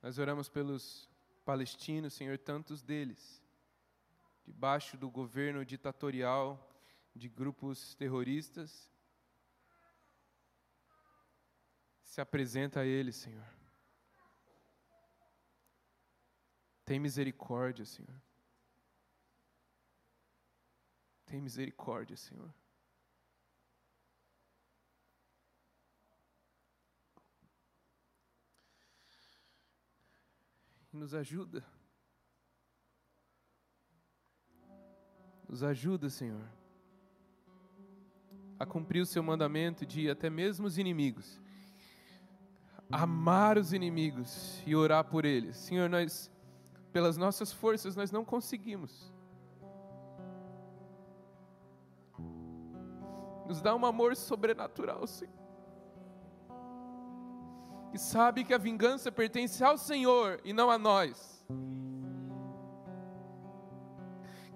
Nós oramos pelos palestinos, Senhor, tantos deles debaixo do governo ditatorial de grupos terroristas, se apresenta a Ele, Senhor. Tem misericórdia, Senhor. Tem misericórdia, Senhor. E nos ajuda. Nos ajuda, Senhor, a cumprir o seu mandamento de até mesmo os inimigos, amar os inimigos e orar por eles. Senhor, nós, pelas nossas forças, nós não conseguimos. Nos dá um amor sobrenatural, Senhor. E sabe que a vingança pertence ao Senhor e não a nós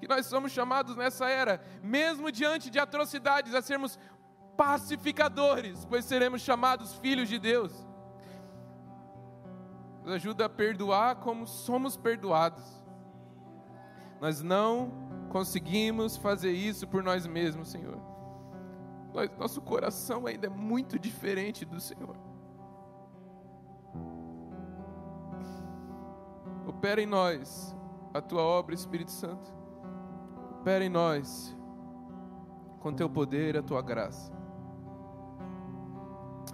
nós somos chamados nessa era, mesmo diante de atrocidades, a sermos pacificadores, pois seremos chamados filhos de Deus. Nos ajuda a perdoar como somos perdoados. Nós não conseguimos fazer isso por nós mesmos, Senhor. Nosso coração ainda é muito diferente do Senhor. Opera em nós a tua obra, Espírito Santo. Opera em nós, com teu poder e a tua graça.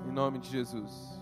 Em nome de Jesus.